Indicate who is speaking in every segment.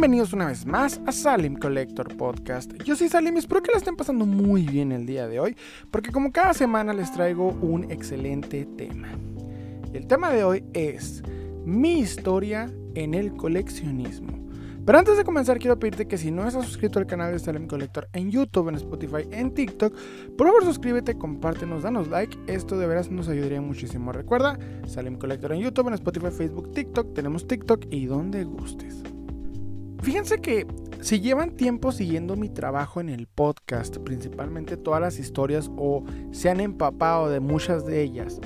Speaker 1: Bienvenidos una vez más a Salim Collector Podcast. Yo soy Salim y espero que la estén pasando muy bien el día de hoy, porque como cada semana les traigo un excelente tema. El tema de hoy es mi historia en el coleccionismo. Pero antes de comenzar quiero pedirte que si no estás suscrito al canal de Salem Collector en YouTube, en Spotify, en TikTok, por favor suscríbete, compártenos, danos like, esto de veras nos ayudaría muchísimo. Recuerda, Salem Collector en YouTube, en Spotify, Facebook, TikTok, tenemos TikTok y donde gustes. Fíjense que si llevan tiempo siguiendo mi trabajo en el podcast, principalmente todas las historias o se han empapado de muchas de ellas,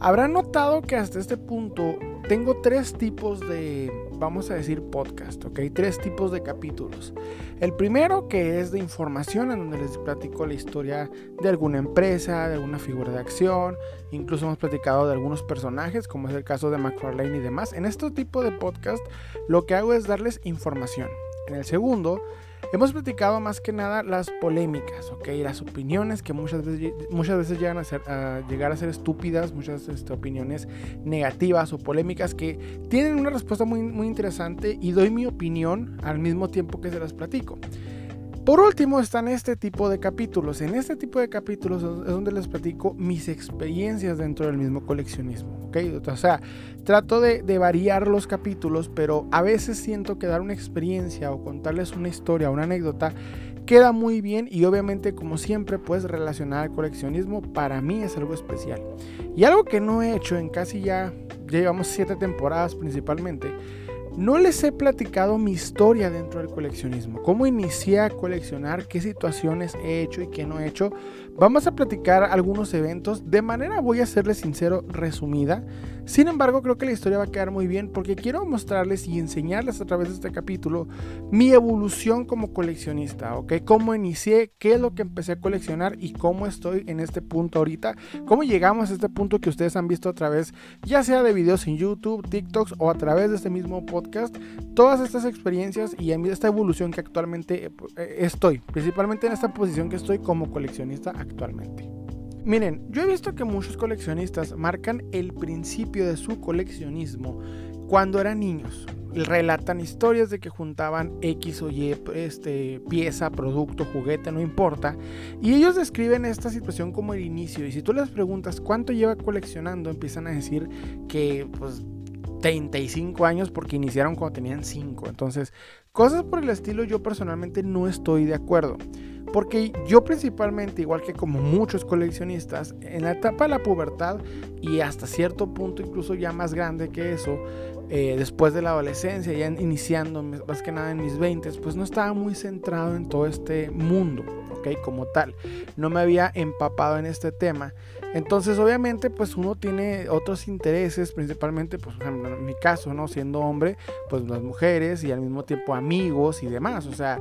Speaker 1: habrán notado que hasta este punto tengo tres tipos de, vamos a decir, podcast, ¿ok? Tres tipos de capítulos. El primero que es de información, en donde les platico la historia de alguna empresa, de alguna figura de acción, incluso hemos platicado de algunos personajes, como es el caso de McFarlane y demás. En este tipo de podcast, lo que hago es darles información. En el segundo, Hemos platicado más que nada las polémicas, ¿ok? Las opiniones que muchas veces, muchas veces llegan a, ser, a llegar a ser estúpidas, muchas este, opiniones negativas o polémicas que tienen una respuesta muy, muy interesante y doy mi opinión al mismo tiempo que se las platico. Por último están este tipo de capítulos. En este tipo de capítulos es donde les platico mis experiencias dentro del mismo coleccionismo. ¿okay? O sea, trato de, de, variar los capítulos, pero a veces siento que dar una experiencia o contarles una historia, una anécdota, queda muy bien y obviamente como siempre puedes relacionar al coleccionismo para mí es algo especial. Y algo que no he hecho en casi ya, ya llevamos siete temporadas principalmente no les he platicado mi historia dentro del coleccionismo, cómo inicié a coleccionar, qué situaciones he hecho y qué no he hecho. Vamos a platicar algunos eventos de manera, voy a serles sincero, resumida. Sin embargo, creo que la historia va a quedar muy bien porque quiero mostrarles y enseñarles a través de este capítulo mi evolución como coleccionista, ¿ok? Cómo inicié, qué es lo que empecé a coleccionar y cómo estoy en este punto ahorita, cómo llegamos a este punto que ustedes han visto a través, ya sea de videos en YouTube, TikToks o a través de este mismo podcast, todas estas experiencias y esta evolución que actualmente eh, estoy, principalmente en esta posición que estoy como coleccionista actualmente. Miren, yo he visto que muchos coleccionistas marcan el principio de su coleccionismo cuando eran niños. Relatan historias de que juntaban X o Y este, pieza, producto, juguete, no importa. Y ellos describen esta situación como el inicio. Y si tú les preguntas cuánto lleva coleccionando, empiezan a decir que pues 35 años porque iniciaron cuando tenían 5. Entonces, cosas por el estilo yo personalmente no estoy de acuerdo. Porque yo principalmente, igual que como muchos coleccionistas, en la etapa de la pubertad y hasta cierto punto incluso ya más grande que eso, eh, después de la adolescencia, ya iniciando más que nada en mis 20, pues no estaba muy centrado en todo este mundo, ¿ok? Como tal. No me había empapado en este tema. Entonces, obviamente, pues uno tiene otros intereses, principalmente, pues, en mi caso, ¿no? Siendo hombre, pues las mujeres y al mismo tiempo amigos y demás. O sea,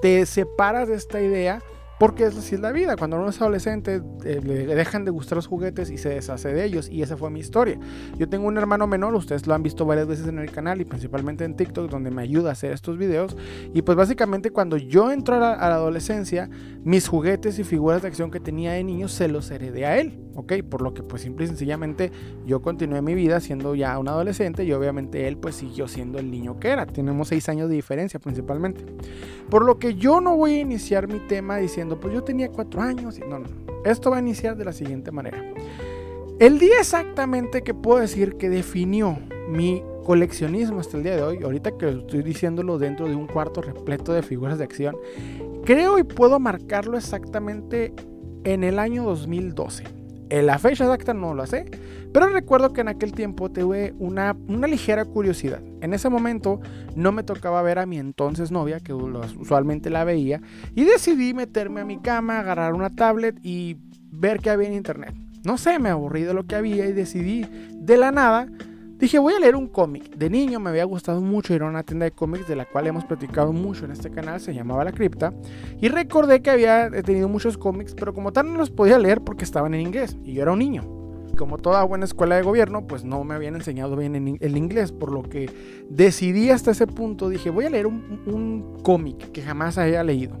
Speaker 1: te separas de esta idea porque es así es la vida. Cuando uno es adolescente, eh, le dejan de gustar los juguetes y se deshace de ellos. Y esa fue mi historia. Yo tengo un hermano menor, ustedes lo han visto varias veces en el canal y principalmente en TikTok, donde me ayuda a hacer estos videos. Y pues básicamente cuando yo entro a la, a la adolescencia, mis juguetes y figuras de acción que tenía de niño se los heredé a él. ¿Ok? Por lo que pues simple y sencillamente yo continué mi vida siendo ya un adolescente y obviamente él pues siguió siendo el niño que era. Tenemos seis años de diferencia principalmente. Por lo que yo no voy a iniciar mi tema diciendo pues yo tenía cuatro años y no, no, Esto va a iniciar de la siguiente manera. El día exactamente que puedo decir que definió mi coleccionismo hasta el día de hoy, ahorita que estoy diciéndolo dentro de un cuarto repleto de figuras de acción, creo y puedo marcarlo exactamente en el año 2012. En la fecha exacta no lo sé, pero recuerdo que en aquel tiempo tuve una, una ligera curiosidad. En ese momento no me tocaba ver a mi entonces novia, que usualmente la veía, y decidí meterme a mi cama, agarrar una tablet y ver qué había en internet. No sé, me aburrí de lo que había y decidí de la nada Dije, voy a leer un cómic. De niño me había gustado mucho ir a una tienda de cómics de la cual hemos platicado mucho en este canal, se llamaba La Cripta. Y recordé que había tenido muchos cómics, pero como tal no los podía leer porque estaban en inglés y yo era un niño. Como toda buena escuela de gobierno, pues no me habían enseñado bien el inglés, por lo que decidí hasta ese punto, dije, voy a leer un, un cómic que jamás haya leído.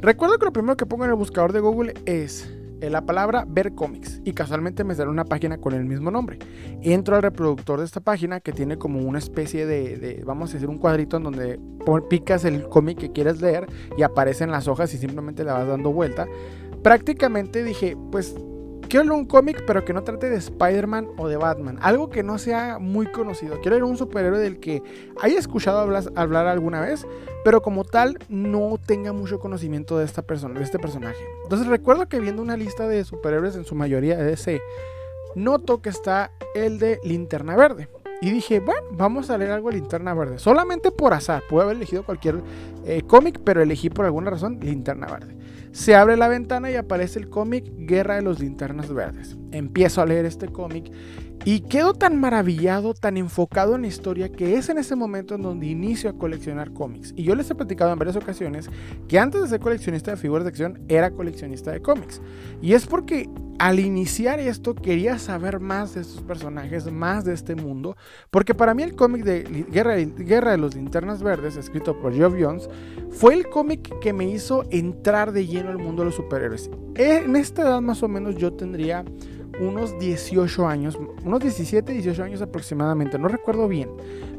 Speaker 1: Recuerdo que lo primero que pongo en el buscador de Google es la palabra ver cómics y casualmente me sale una página con el mismo nombre. Entro al reproductor de esta página que tiene como una especie de, vamos a decir, un cuadrito en donde picas el cómic que quieres leer y aparecen las hojas y simplemente le vas dando vuelta. Prácticamente dije, pues Quiero leer un cómic, pero que no trate de Spider-Man o de Batman. Algo que no sea muy conocido. Quiero leer un superhéroe del que haya escuchado hablar, alguna vez, pero como tal no tenga mucho conocimiento de esta persona, de este personaje. Entonces recuerdo que viendo una lista de superhéroes en su mayoría DC, noto que está el de Linterna Verde. Y dije, bueno, vamos a leer algo de Linterna Verde. Solamente por azar. Pude haber elegido cualquier eh, cómic, pero elegí por alguna razón Linterna Verde. Se abre la ventana y aparece el cómic Guerra de los Linternas Verdes. Empiezo a leer este cómic y quedo tan maravillado, tan enfocado en la historia que es en ese momento en donde inicio a coleccionar cómics. Y yo les he platicado en varias ocasiones que antes de ser coleccionista de figuras de acción era coleccionista de cómics. Y es porque al iniciar esto quería saber más de estos personajes, más de este mundo, porque para mí el cómic de Guerra, Guerra, de los Linternas Verdes, escrito por Geoff Jones, fue el cómic que me hizo entrar de lleno al mundo de los superhéroes. En esta edad más o menos yo tendría unos 18 años, unos 17, 18 años aproximadamente, no recuerdo bien,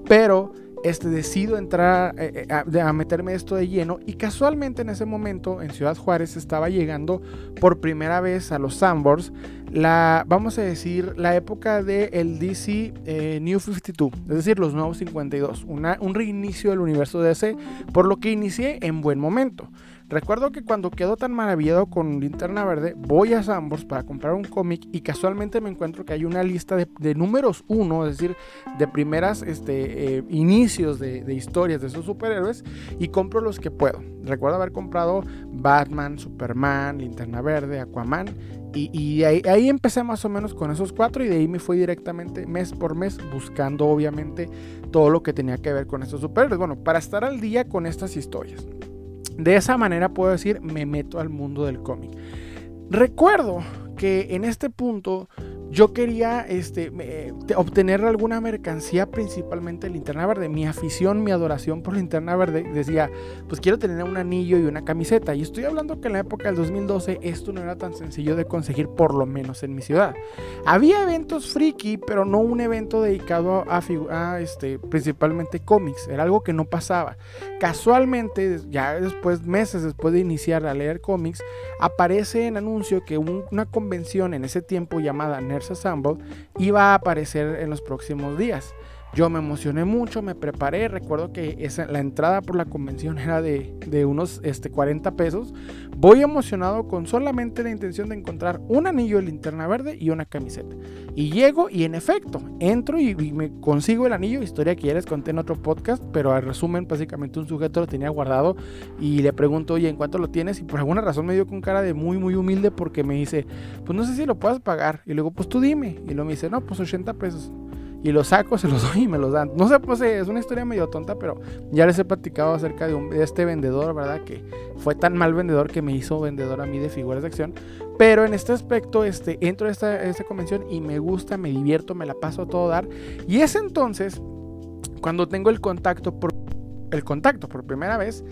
Speaker 1: pero este, decido entrar eh, eh, a, meterme esto de lleno y casualmente en ese momento en Ciudad Juárez estaba llegando por primera vez a los Sambors la, vamos a decir, la época del el DC eh, New 52, es decir, los nuevos 52, un reinicio del universo DC, por lo que inicié en buen momento. Recuerdo que cuando quedo tan maravillado con Linterna Verde, voy a Sambors para comprar un cómic y casualmente me encuentro que hay una lista de, números uno, es decir, de primeras este, eh, inicios de, de, historias de esos superhéroes y compro los que puedo. Recuerdo haber comprado Batman, Superman, Linterna Verde, Aquaman y, ahí, ahí, empecé más o menos con esos cuatro y de ahí me fui directamente mes por mes buscando obviamente todo lo que tenía que ver con estos superhéroes. Bueno, para estar al día con estas historias. De esa manera puedo decir, me meto al mundo del cómic. Recuerdo que en este punto yo quería este, obtener alguna mercancía, principalmente linterna verde. Mi afición, mi adoración por linterna verde decía, pues quiero tener un anillo y una camiseta. Y estoy hablando que en la época del 2012 esto no era tan sencillo de conseguir, por lo menos en mi ciudad. Había eventos friki, pero no un evento dedicado a, este, principalmente cómics. Era algo que no pasaba. Casualmente, ya después, meses después de iniciar a leer cómics, aparece en anuncio que una convención en ese tiempo llamada Nerds Assemble iba a aparecer en los próximos días. Yo me emocioné mucho, me preparé. Recuerdo que la entrada por la convención era de, unos este, 40 pesos. Voy emocionado con solamente la intención de encontrar un anillo de linterna verde y una camiseta. Y llego y en efecto, entro y, me consigo el anillo. Historia que ya les conté en otro podcast, pero al resumen, básicamente un sujeto lo tenía guardado y le pregunto, oye, ¿en cuánto lo tienes? Y por alguna razón me dio con cara de muy, muy humilde porque me dice, pues no sé si lo puedas pagar. Y luego, pues tú dime. Y luego me dice, no, pues 80 pesos y los saco, se los doy y me los dan. No sé, pues es una historia medio tonta, pero ya les he platicado acerca de, este vendedor, ¿verdad? Que fue tan mal vendedor que me hizo vendedor a mí de figuras de acción. Pero en este aspecto, este, entro a esta, esta convención y me gusta, me divierto, me la paso a todo dar. Y es entonces cuando tengo el contacto por, el contacto por primera vez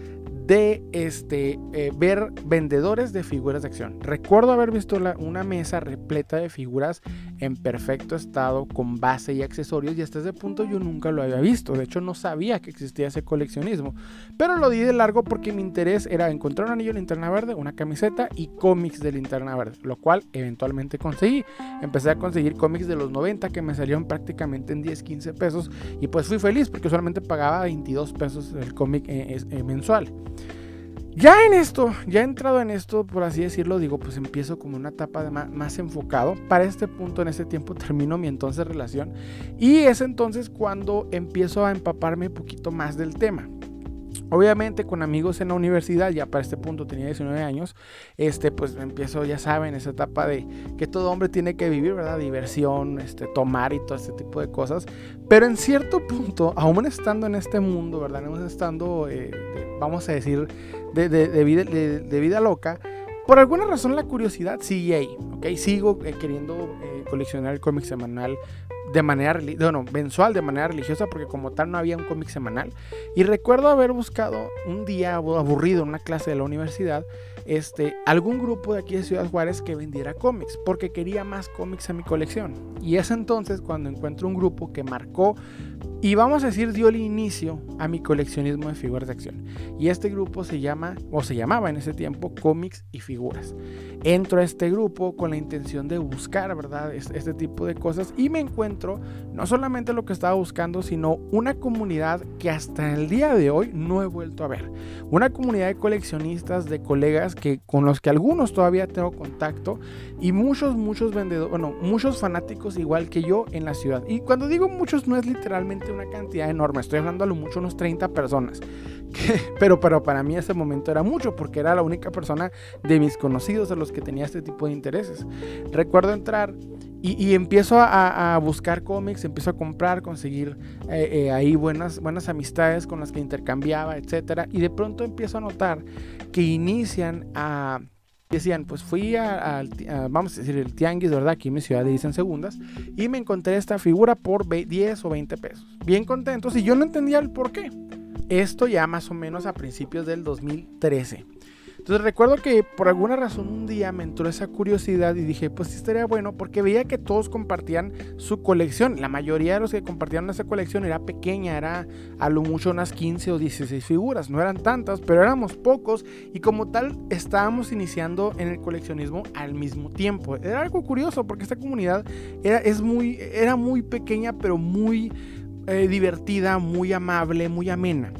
Speaker 1: de este, eh, ver vendedores de figuras de acción. Recuerdo haber visto una mesa repleta de figuras en perfecto estado, con base y accesorios, y hasta ese punto yo nunca lo había visto. De hecho, no sabía que existía ese coleccionismo. Pero lo di de largo porque mi interés era encontrar un anillo de linterna verde, una camiseta y cómics de linterna verde, lo cual eventualmente conseguí. Empecé a conseguir cómics de los 90 que me salieron prácticamente en 10, 15 pesos, y pues fui feliz porque solamente pagaba 22 pesos el cómic eh, eh, mensual. Ya en esto, ya entrado en esto, por así decirlo, digo, pues empiezo como una etapa de más, enfocado. Para este punto, en este tiempo, termino mi entonces relación. Y es entonces cuando empiezo a empaparme un poquito más del tema. Obviamente con amigos en la universidad, ya para este punto tenía 19 años, este pues empiezo, ya saben, esa etapa de que todo hombre tiene que vivir, ¿verdad? Diversión, este, tomar y todo este tipo de cosas. Pero en cierto punto, aún estando en este mundo, ¿verdad? Aún estando, eh, vamos a decir, de, de, vida, de, vida, loca, por alguna razón la curiosidad sigue ahí, ¿ok? Sigo eh, queriendo eh, coleccionar el cómic semanal de manera, bueno, mensual, de manera religiosa, porque como tal no había un cómic semanal. Y recuerdo haber buscado un día aburrido en una clase de la universidad, este, algún grupo de aquí de Ciudad Juárez que vendiera cómics, porque quería más cómics en mi colección. Y es entonces cuando encuentro un grupo que marcó y vamos a decir dio el inicio a mi coleccionismo de figuras de acción. Y este grupo se llama, o se llamaba en ese tiempo, cómics y figuras. Entro a este grupo con la intención de buscar, ¿verdad? Este tipo de cosas y me encuentro no solamente lo que estaba buscando, sino una comunidad que hasta el día de hoy no he vuelto a ver. Una comunidad de coleccionistas, de colegas que, con los que algunos todavía tengo contacto y muchos, muchos vendedores, bueno, muchos fanáticos igual que yo en la ciudad. Y cuando digo muchos no es literalmente una cantidad enorme, estoy hablando a lo mucho unos 30 personas. pero, pero para mí ese momento era mucho porque era la única persona de mis conocidos a los que tenía este tipo de intereses. Recuerdo entrar y, empiezo a, buscar cómics, empiezo a comprar, conseguir eh, eh, ahí buenas, buenas amistades con las que intercambiaba, etc. Y de pronto empiezo a notar que inician a decían, pues fui a, vamos a decir, el tianguis, ¿verdad? Aquí en mi ciudad dicen segundas, y me encontré esta figura por 10 o 20 pesos. Bien contentos, y yo no entendía el por qué. Esto ya más o menos a principios del 2013. Entonces recuerdo que por alguna razón un día me entró esa curiosidad y dije, pues sí estaría bueno porque veía que todos compartían su colección. La mayoría de los que compartían esa colección era pequeña, era a lo mucho unas 15 o 16 figuras. No eran tantas, pero éramos pocos y como tal estábamos iniciando en el coleccionismo al mismo tiempo. Era algo curioso porque esta comunidad era, es muy, era muy pequeña pero muy eh, divertida, muy amable, muy amena.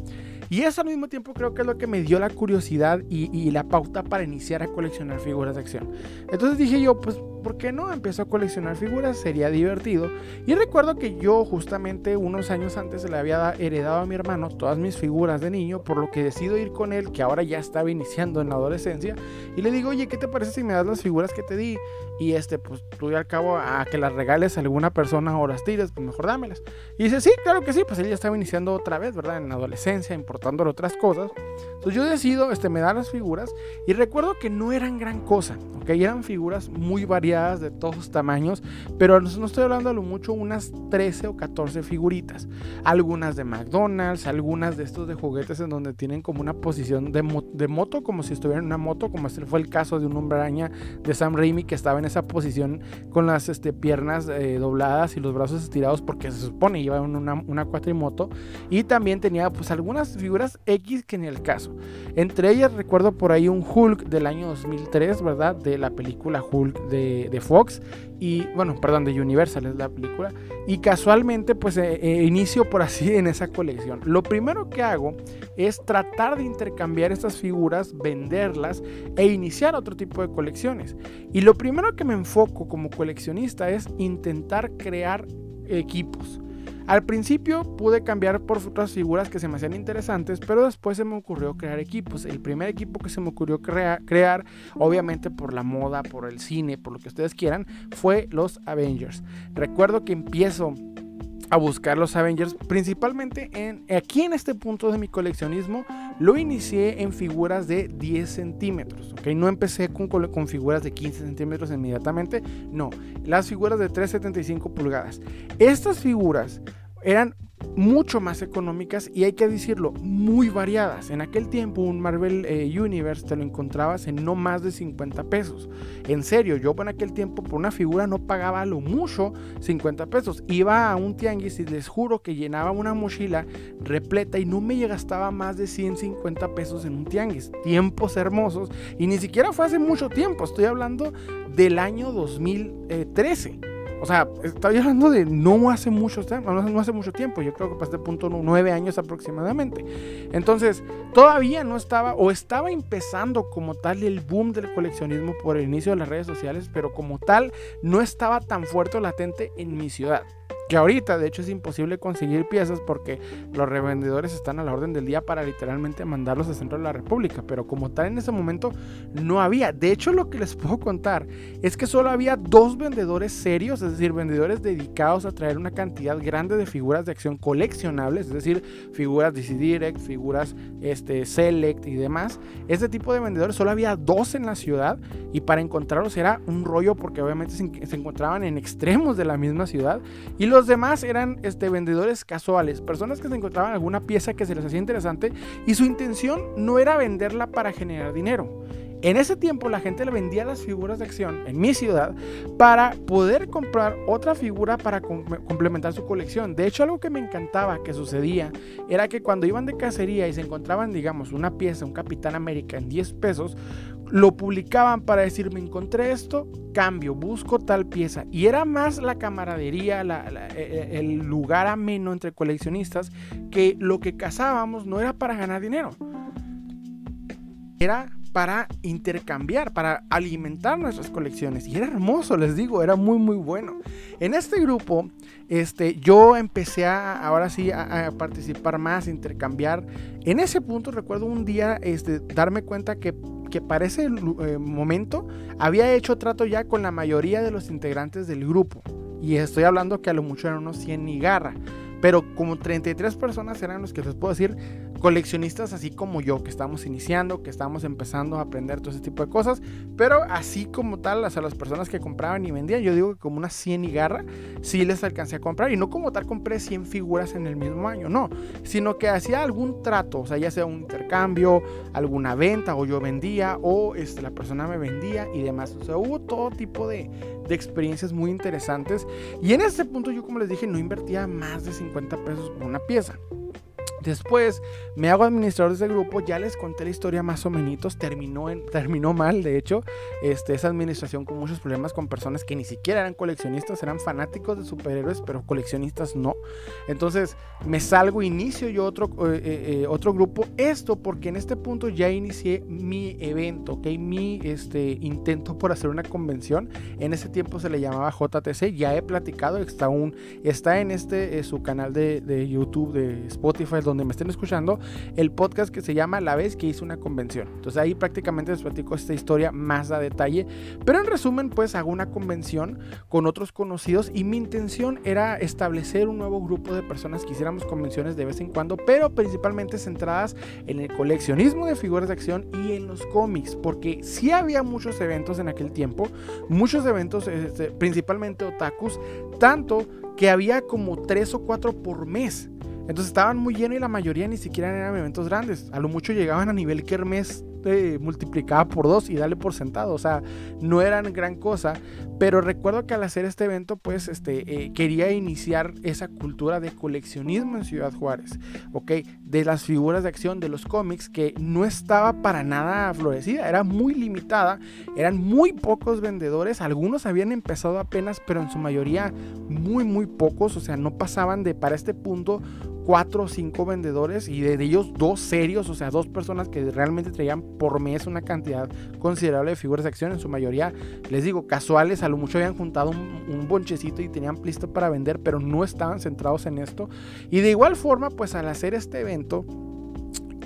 Speaker 1: Y eso al mismo tiempo creo que es lo que me dio la curiosidad y, la pauta para iniciar a coleccionar figuras de acción. Entonces dije yo, pues ¿por qué no? Empezó a coleccionar figuras, sería divertido. Y recuerdo que yo justamente unos años antes le había heredado a mi hermano todas mis figuras de niño, por lo que decido ir con él, que ahora ya estaba iniciando en la adolescencia, y le digo, oye, ¿qué te parece si me das las figuras que te di? Y este, pues tú al cabo a que las regales a alguna persona o las tires, pues mejor dámelas. Y dice, sí, claro que sí, pues él ya estaba iniciando otra vez, ¿verdad? En la adolescencia, importándole otras cosas. Entonces yo decido, este, me da las figuras y recuerdo que no eran gran cosa, ¿ok? Eran figuras muy variadas de todos tamaños, pero no estoy hablando a lo mucho unas 13 o 14 figuritas. Algunas de McDonald's, algunas de estos de juguetes en donde tienen como una posición de, moto, como si estuvieran en una moto, como este fue el caso de un hombre araña de Sam Raimi que estaba en esa posición con las este, piernas eh, dobladas y los brazos estirados porque se supone en una, una cuatrimoto. Y también tenía pues algunas figuras X que en el caso. Entre ellas recuerdo por ahí un Hulk del año 2003, ¿verdad? De la película Hulk de de, Fox y bueno, perdón, de Universal es la película y casualmente pues eh, eh, inicio por así en esa colección. Lo primero que hago es tratar de intercambiar estas figuras, venderlas e iniciar otro tipo de colecciones. Y lo primero que me enfoco como coleccionista es intentar crear equipos. Al principio pude cambiar por otras figuras que se me hacían interesantes, pero después se me ocurrió crear equipos. El primer equipo que se me ocurrió crear, obviamente por la moda, por el cine, por lo que ustedes quieran, fue los Avengers. Recuerdo que empiezo a buscar los Avengers, principalmente en, aquí en este punto de mi coleccionismo, lo inicié en figuras de 10 centímetros, ¿ok? No empecé con, con figuras de 15 centímetros inmediatamente, no, las figuras de 3,75 pulgadas. Estas figuras eran mucho más económicas y hay que decirlo, muy variadas. En aquel tiempo un Marvel eh, Universe te lo encontrabas en no más de 50 pesos. En serio, yo en aquel tiempo por una figura no pagaba lo mucho 50 pesos. Iba a un tianguis y les juro que llenaba una mochila repleta y no me gastaba más de 150 pesos en un tianguis. Tiempos hermosos y ni siquiera fue hace mucho tiempo, estoy hablando del año 2013. O sea, estoy hablando de no hace mucho, no hace mucho tiempo, yo creo que este punto nueve años aproximadamente. Entonces, todavía no estaba, o estaba empezando como tal el boom del coleccionismo por el inicio de las redes sociales, pero como tal no estaba tan fuerte o latente en mi ciudad. Que ahorita, de hecho, es imposible conseguir piezas porque los revendedores están a la orden del día para literalmente mandarlos al centro de la República. Pero como tal, en ese momento no había. De hecho, lo que les puedo contar es que solo había dos vendedores serios, es decir, vendedores dedicados a traer una cantidad grande de figuras de acción coleccionables, es decir, figuras DC Direct, figuras este, Select y demás. Este tipo de vendedores solo había dos en la ciudad y para encontrarlos era un rollo porque obviamente se, se encontraban en extremos de la misma ciudad. Y los los demás eran este, vendedores casuales, personas que se encontraban alguna pieza que se les hacía interesante y su intención no era venderla para generar dinero. En ese tiempo la gente le vendía las figuras de acción en mi ciudad para poder comprar otra figura para complementar su colección. De hecho, algo que me encantaba que sucedía era que cuando iban de cacería y se encontraban, digamos, una pieza, un Capitán América en 10 pesos, lo publicaban para decir, me encontré esto, cambio, busco tal pieza. Y era más la camaradería, e, e, el lugar ameno entre coleccionistas, que lo que cazábamos no era para ganar dinero. Era para intercambiar, para alimentar nuestras colecciones. Y era hermoso, les digo, era muy, muy bueno. En este grupo, este, yo empecé a, ahora sí, a, participar más, a intercambiar. En ese punto recuerdo un día este, darme cuenta que, que para ese eh, momento había hecho trato ya con la mayoría de los integrantes del grupo. Y estoy hablando que a lo mucho eran unos 100 ni garra. Pero como 33 personas eran los que les puedo decir, coleccionistas así como yo, que estamos iniciando, que estamos empezando a aprender todo ese tipo de cosas. Pero así como tal, o sea, las personas que compraban y vendían, yo digo que como unas 100 y garra, sí les alcancé a comprar. Y no como tal compré 100 figuras en el mismo año, no. Sino que hacía algún trato, o sea, ya sea un intercambio, alguna venta, o yo vendía, o este, la persona me vendía y demás. O sea, hubo todo tipo de, de experiencias muy interesantes. Y en este punto yo, como les dije, no invertía más de 50 pesos por una pieza. Después me hago administrador de ese grupo, ya les conté la historia más o menos, terminó, en, terminó mal, de hecho, este, esa administración con muchos problemas con personas que ni siquiera eran coleccionistas, eran fanáticos de superhéroes, pero coleccionistas no. Entonces me salgo, inicio yo otro, eh, eh, eh, otro grupo, esto porque en este punto ya inicié mi evento, ¿ok? Mi este, intento por hacer una convención, en ese tiempo se le llamaba JTC, ya he platicado, está, un, está en este, su canal de, de YouTube, de Spotify, donde me estén escuchando, el podcast que se llama La vez que hice una convención. Entonces ahí prácticamente les platico esta historia más a detalle. Pero en resumen, pues hago una convención con otros conocidos y mi intención era establecer un nuevo grupo de personas que hiciéramos convenciones de vez en cuando, pero principalmente centradas en el coleccionismo de figuras de acción y en los cómics, porque sí había muchos eventos en aquel tiempo, muchos eventos, este, principalmente otakus, tanto que había como tres o cuatro por mes. Entonces estaban muy llenos y la mayoría ni siquiera eran eventos grandes. A lo mucho llegaban a nivel kermés eh, multiplicada por dos y dale por sentado. O sea, no eran gran cosa. Pero recuerdo que al hacer este evento, pues este, eh, quería iniciar esa cultura de coleccionismo en Ciudad Juárez. ¿Ok? De las figuras de acción, de los cómics, que no estaba para nada florecida. Era muy limitada. Eran muy pocos vendedores. Algunos habían empezado apenas, pero en su mayoría muy, muy pocos. O sea, no pasaban de para este punto cuatro o cinco vendedores y de, ellos dos serios, o sea, dos personas que realmente traían por mes una cantidad considerable de figuras de acción, en su mayoría, les digo, casuales, a lo mucho habían juntado un, bonchecito y tenían listo para vender, pero no estaban centrados en esto. Y de igual forma, pues al hacer este evento,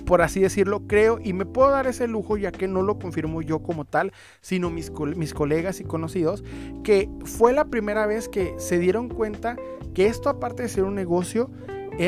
Speaker 1: por así decirlo, creo y me puedo dar ese lujo ya que no lo confirmo yo como tal, sino mis, mis colegas y conocidos, que fue la primera vez que se dieron cuenta que esto aparte de ser un negocio,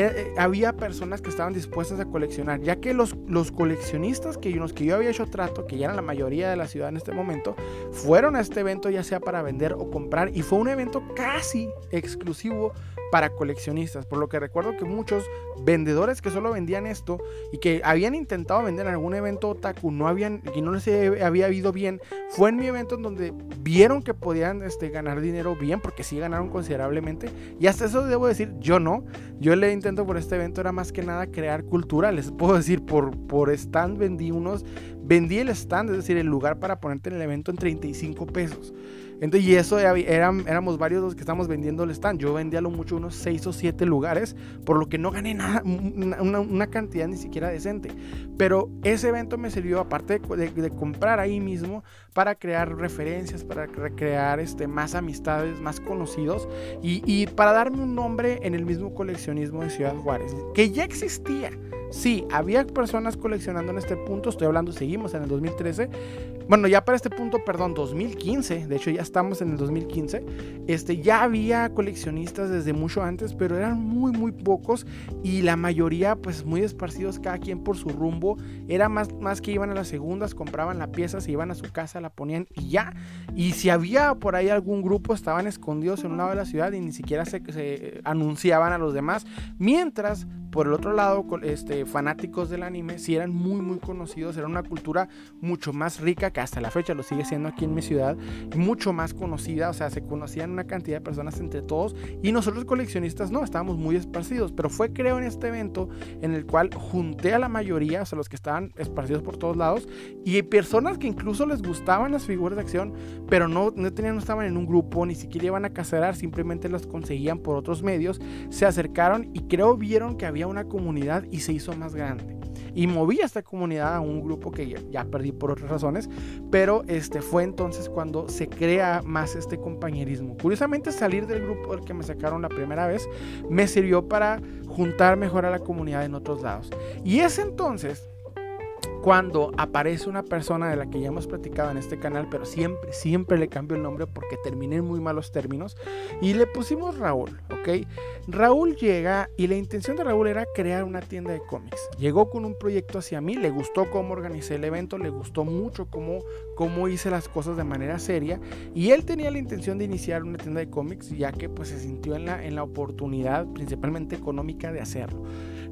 Speaker 1: eh, había personas que estaban dispuestas a coleccionar, ya que los, los coleccionistas que, los que yo había hecho trato, que ya eran la mayoría de la ciudad en este momento, fueron a este evento ya sea para vender o comprar y fue un evento casi exclusivo para coleccionistas, por lo que recuerdo que muchos vendedores que solo vendían esto y que habían intentado vender en algún evento otaku, no habían, y no les había ido bien, fue en mi evento en donde vieron que podían este, ganar dinero bien, porque sí ganaron considerablemente, y hasta eso debo decir, yo no, yo le intento por este evento era más que nada crear cultura, les puedo decir, por, por stand vendí unos, vendí el stand, es decir, el lugar para ponerte en el evento en 35 pesos. Entonces, y eso eran, éramos varios los que estamos vendiendo el stand. Yo vendía lo mucho unos 6 o 7 lugares, por lo que no gané nada, una, cantidad ni siquiera decente. Pero ese evento me sirvió, aparte de, comprar ahí mismo, para crear referencias, para crear este, más amistades, más conocidos y, y para darme un nombre en el mismo coleccionismo de Ciudad Juárez, que ya existía. Sí, había personas coleccionando en este punto, estoy hablando, seguimos en el 2013, bueno, ya para este punto, perdón, 2015, de hecho ya estamos en el 2015, este, ya había coleccionistas desde mucho antes, pero eran muy, muy pocos y la mayoría pues muy esparcidos, cada quien por su rumbo. Era más, más que iban a las segundas, compraban la pieza, se iban a su casa, la ponían y ya. Y si había por ahí algún grupo, estaban escondidos en un lado de la ciudad y ni siquiera se, se anunciaban a los demás. Mientras por el otro lado, este, fanáticos del anime sí eran muy, muy conocidos. Era una cultura mucho más rica, que hasta la fecha lo sigue siendo aquí en mi ciudad, mucho más conocida. O sea, se conocían una cantidad de personas entre todos. Y nosotros coleccionistas no, estábamos muy esparcidos. Pero fue, creo, en este evento en el cual junté a la mayoría, o sea, los que estaban esparcidos por todos lados, y personas que incluso les gustaban las figuras de acción, pero no, no, tenían, no estaban en un grupo, ni siquiera iban a cazar, simplemente las conseguían por otros medios. Se acercaron y creo vieron que había una comunidad y se hizo más grande. Y moví esta comunidad a un grupo que ya, perdí por otras razones, pero este fue entonces cuando se crea más este compañerismo. Curiosamente salir del grupo del que me sacaron la primera vez me sirvió para juntar mejor a la comunidad en otros lados. Y es entonces cuando aparece una persona de la que ya hemos platicado en este canal, pero siempre, siempre le cambio el nombre porque terminé en muy malos términos, y le pusimos Raúl, ¿ok? Raúl llega y la intención de Raúl era crear una tienda de cómics. Llegó con un proyecto hacia mí, le gustó cómo organicé el evento, le gustó mucho cómo, cómo hice las cosas de manera seria, y él tenía la intención de iniciar una tienda de cómics, ya que pues se sintió en la, en la oportunidad, principalmente económica, de hacerlo.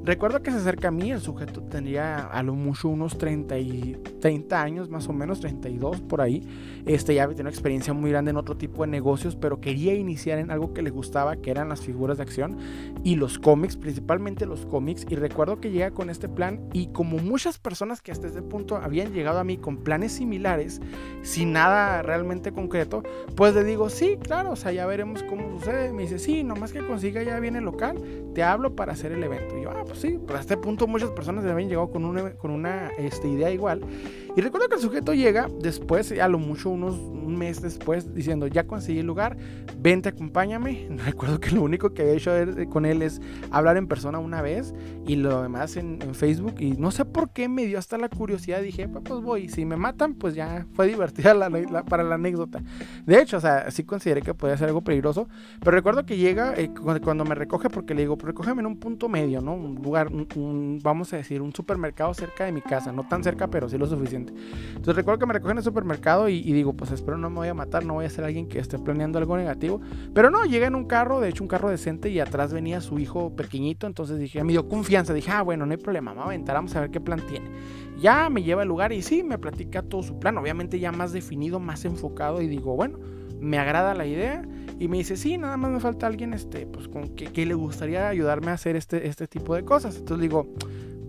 Speaker 1: Recuerdo que se acerca a mí, el sujeto tenía a lo mucho unos 30, y, 30 años, más o menos 32 por ahí. Este ya tenía una experiencia muy grande en otro tipo de negocios, pero quería iniciar en algo que le gustaba, que eran las figuras de acción y los cómics, principalmente los cómics. Y recuerdo que llega con este plan y como muchas personas que hasta ese punto habían llegado a mí con planes similares, sin nada realmente concreto, pues le digo, sí, claro, o sea, ya veremos cómo sucede. Me dice, sí, nomás que consiga ya bien el local, te hablo para hacer el evento. Y yo, ah, pues sí, pero a este punto muchas personas habían llegado con una, con una este, idea igual. Y recuerdo que el sujeto llega después, a lo mucho unos un mes después, diciendo, ya conseguí el lugar, vente, acompáñame. Recuerdo que lo único que había hecho con él es hablar en persona una vez y lo demás en, Facebook. Y no sé por qué me dio hasta la curiosidad. Dije, pues voy, si me matan, pues ya fue divertida para la anécdota. De hecho, o sea, sí consideré que podía ser algo peligroso. Pero recuerdo que llega eh, cuando me recoge, porque le digo, pues recógeme en un punto medio, ¿no? Un lugar, un, vamos a decir, un supermercado cerca de mi casa. No tan cerca, pero sí lo suficiente. Entonces recuerdo que me recoge en el supermercado y, digo, pues espero no me voy a matar, no voy a ser alguien que esté planeando algo negativo. Pero no, llega en un carro, de hecho un carro decente y atrás venía su hijo pequeñito. Entonces dije, me dio confianza, dije, ah, bueno, no hay problema, vamos a aventar, vamos a ver qué plan tiene. Ya me lleva al lugar y sí, me platica todo su plan, obviamente ya más definido, más enfocado y digo, bueno, me agrada la idea y me dice, sí, nada más me falta alguien este, pues, con que, que, le gustaría ayudarme a hacer este, este tipo de cosas. Entonces digo,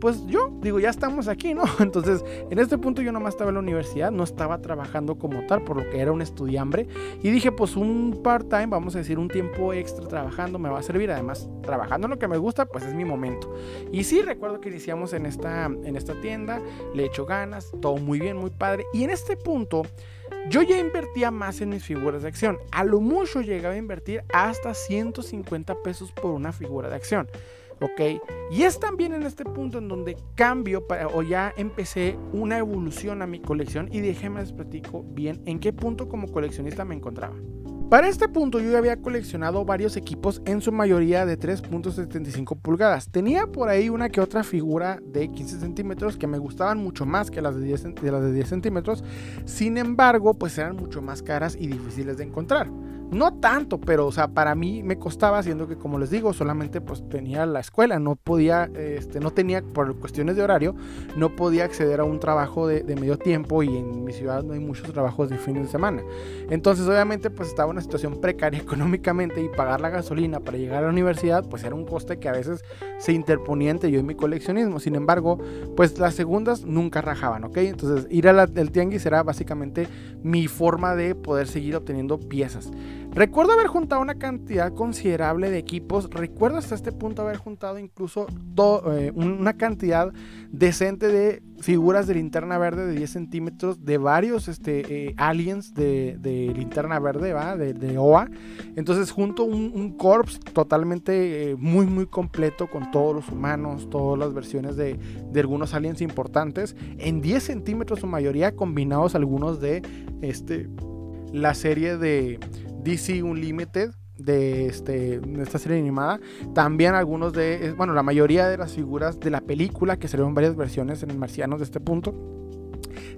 Speaker 1: pues yo digo, ya estamos aquí, ¿no? Entonces, en este punto yo nomás estaba en la universidad, no estaba trabajando como tal, por lo que era un estudiambre. Y dije, pues un part-time, vamos a decir, un tiempo extra trabajando me va a servir. Además, trabajando lo que me gusta, pues es mi momento. Y sí, recuerdo que iniciamos en esta, en esta tienda, le echo ganas, todo muy bien, muy padre. Y en este punto... Yo ya invertía más en mis figuras de acción. A lo mucho llegaba a invertir hasta 150 pesos por una figura de acción. ¿ok? Y es también en este punto en donde cambio para, o ya empecé una evolución a mi colección y déjenme les platico bien en qué punto como coleccionista me encontraba. Para este punto yo ya había coleccionado varios equipos, en su mayoría de 3.75 pulgadas. Tenía por ahí una que otra figura de 15 centímetros que me gustaban mucho más que las de 10, de de 10 centímetros. Sin embargo, pues eran mucho más caras y difíciles de encontrar. No tanto, pero o sea, para mí me costaba, siendo que como les digo, solamente pues tenía la escuela, no podía, este, no tenía, por cuestiones de horario, no podía acceder a un trabajo de, medio tiempo y en mi ciudad no hay muchos trabajos de fines de semana. Entonces obviamente pues estaba en una situación precaria económicamente y pagar la gasolina para llegar a la universidad pues era un coste que a veces se interponía entre yo y mi coleccionismo. Sin embargo, pues las segundas nunca rajaban, ¿ok? Entonces ir al tianguis era básicamente mi forma de poder seguir obteniendo piezas. Recuerdo haber juntado una cantidad considerable de equipos. Recuerdo hasta este punto haber juntado incluso eh, una cantidad decente de figuras de linterna verde de 10 centímetros de varios este, eh, aliens de, linterna verde, ¿va? De, OA. Entonces junto un, un corps totalmente eh, muy muy completo con todos los humanos, todas las versiones de, algunos aliens importantes en 10 centímetros su mayoría combinados algunos de este, la serie de DC Unlimited de, este, esta serie animada. También algunos de, bueno, la mayoría de las figuras de la película, que salieron varias versiones en el Marciano de este punto.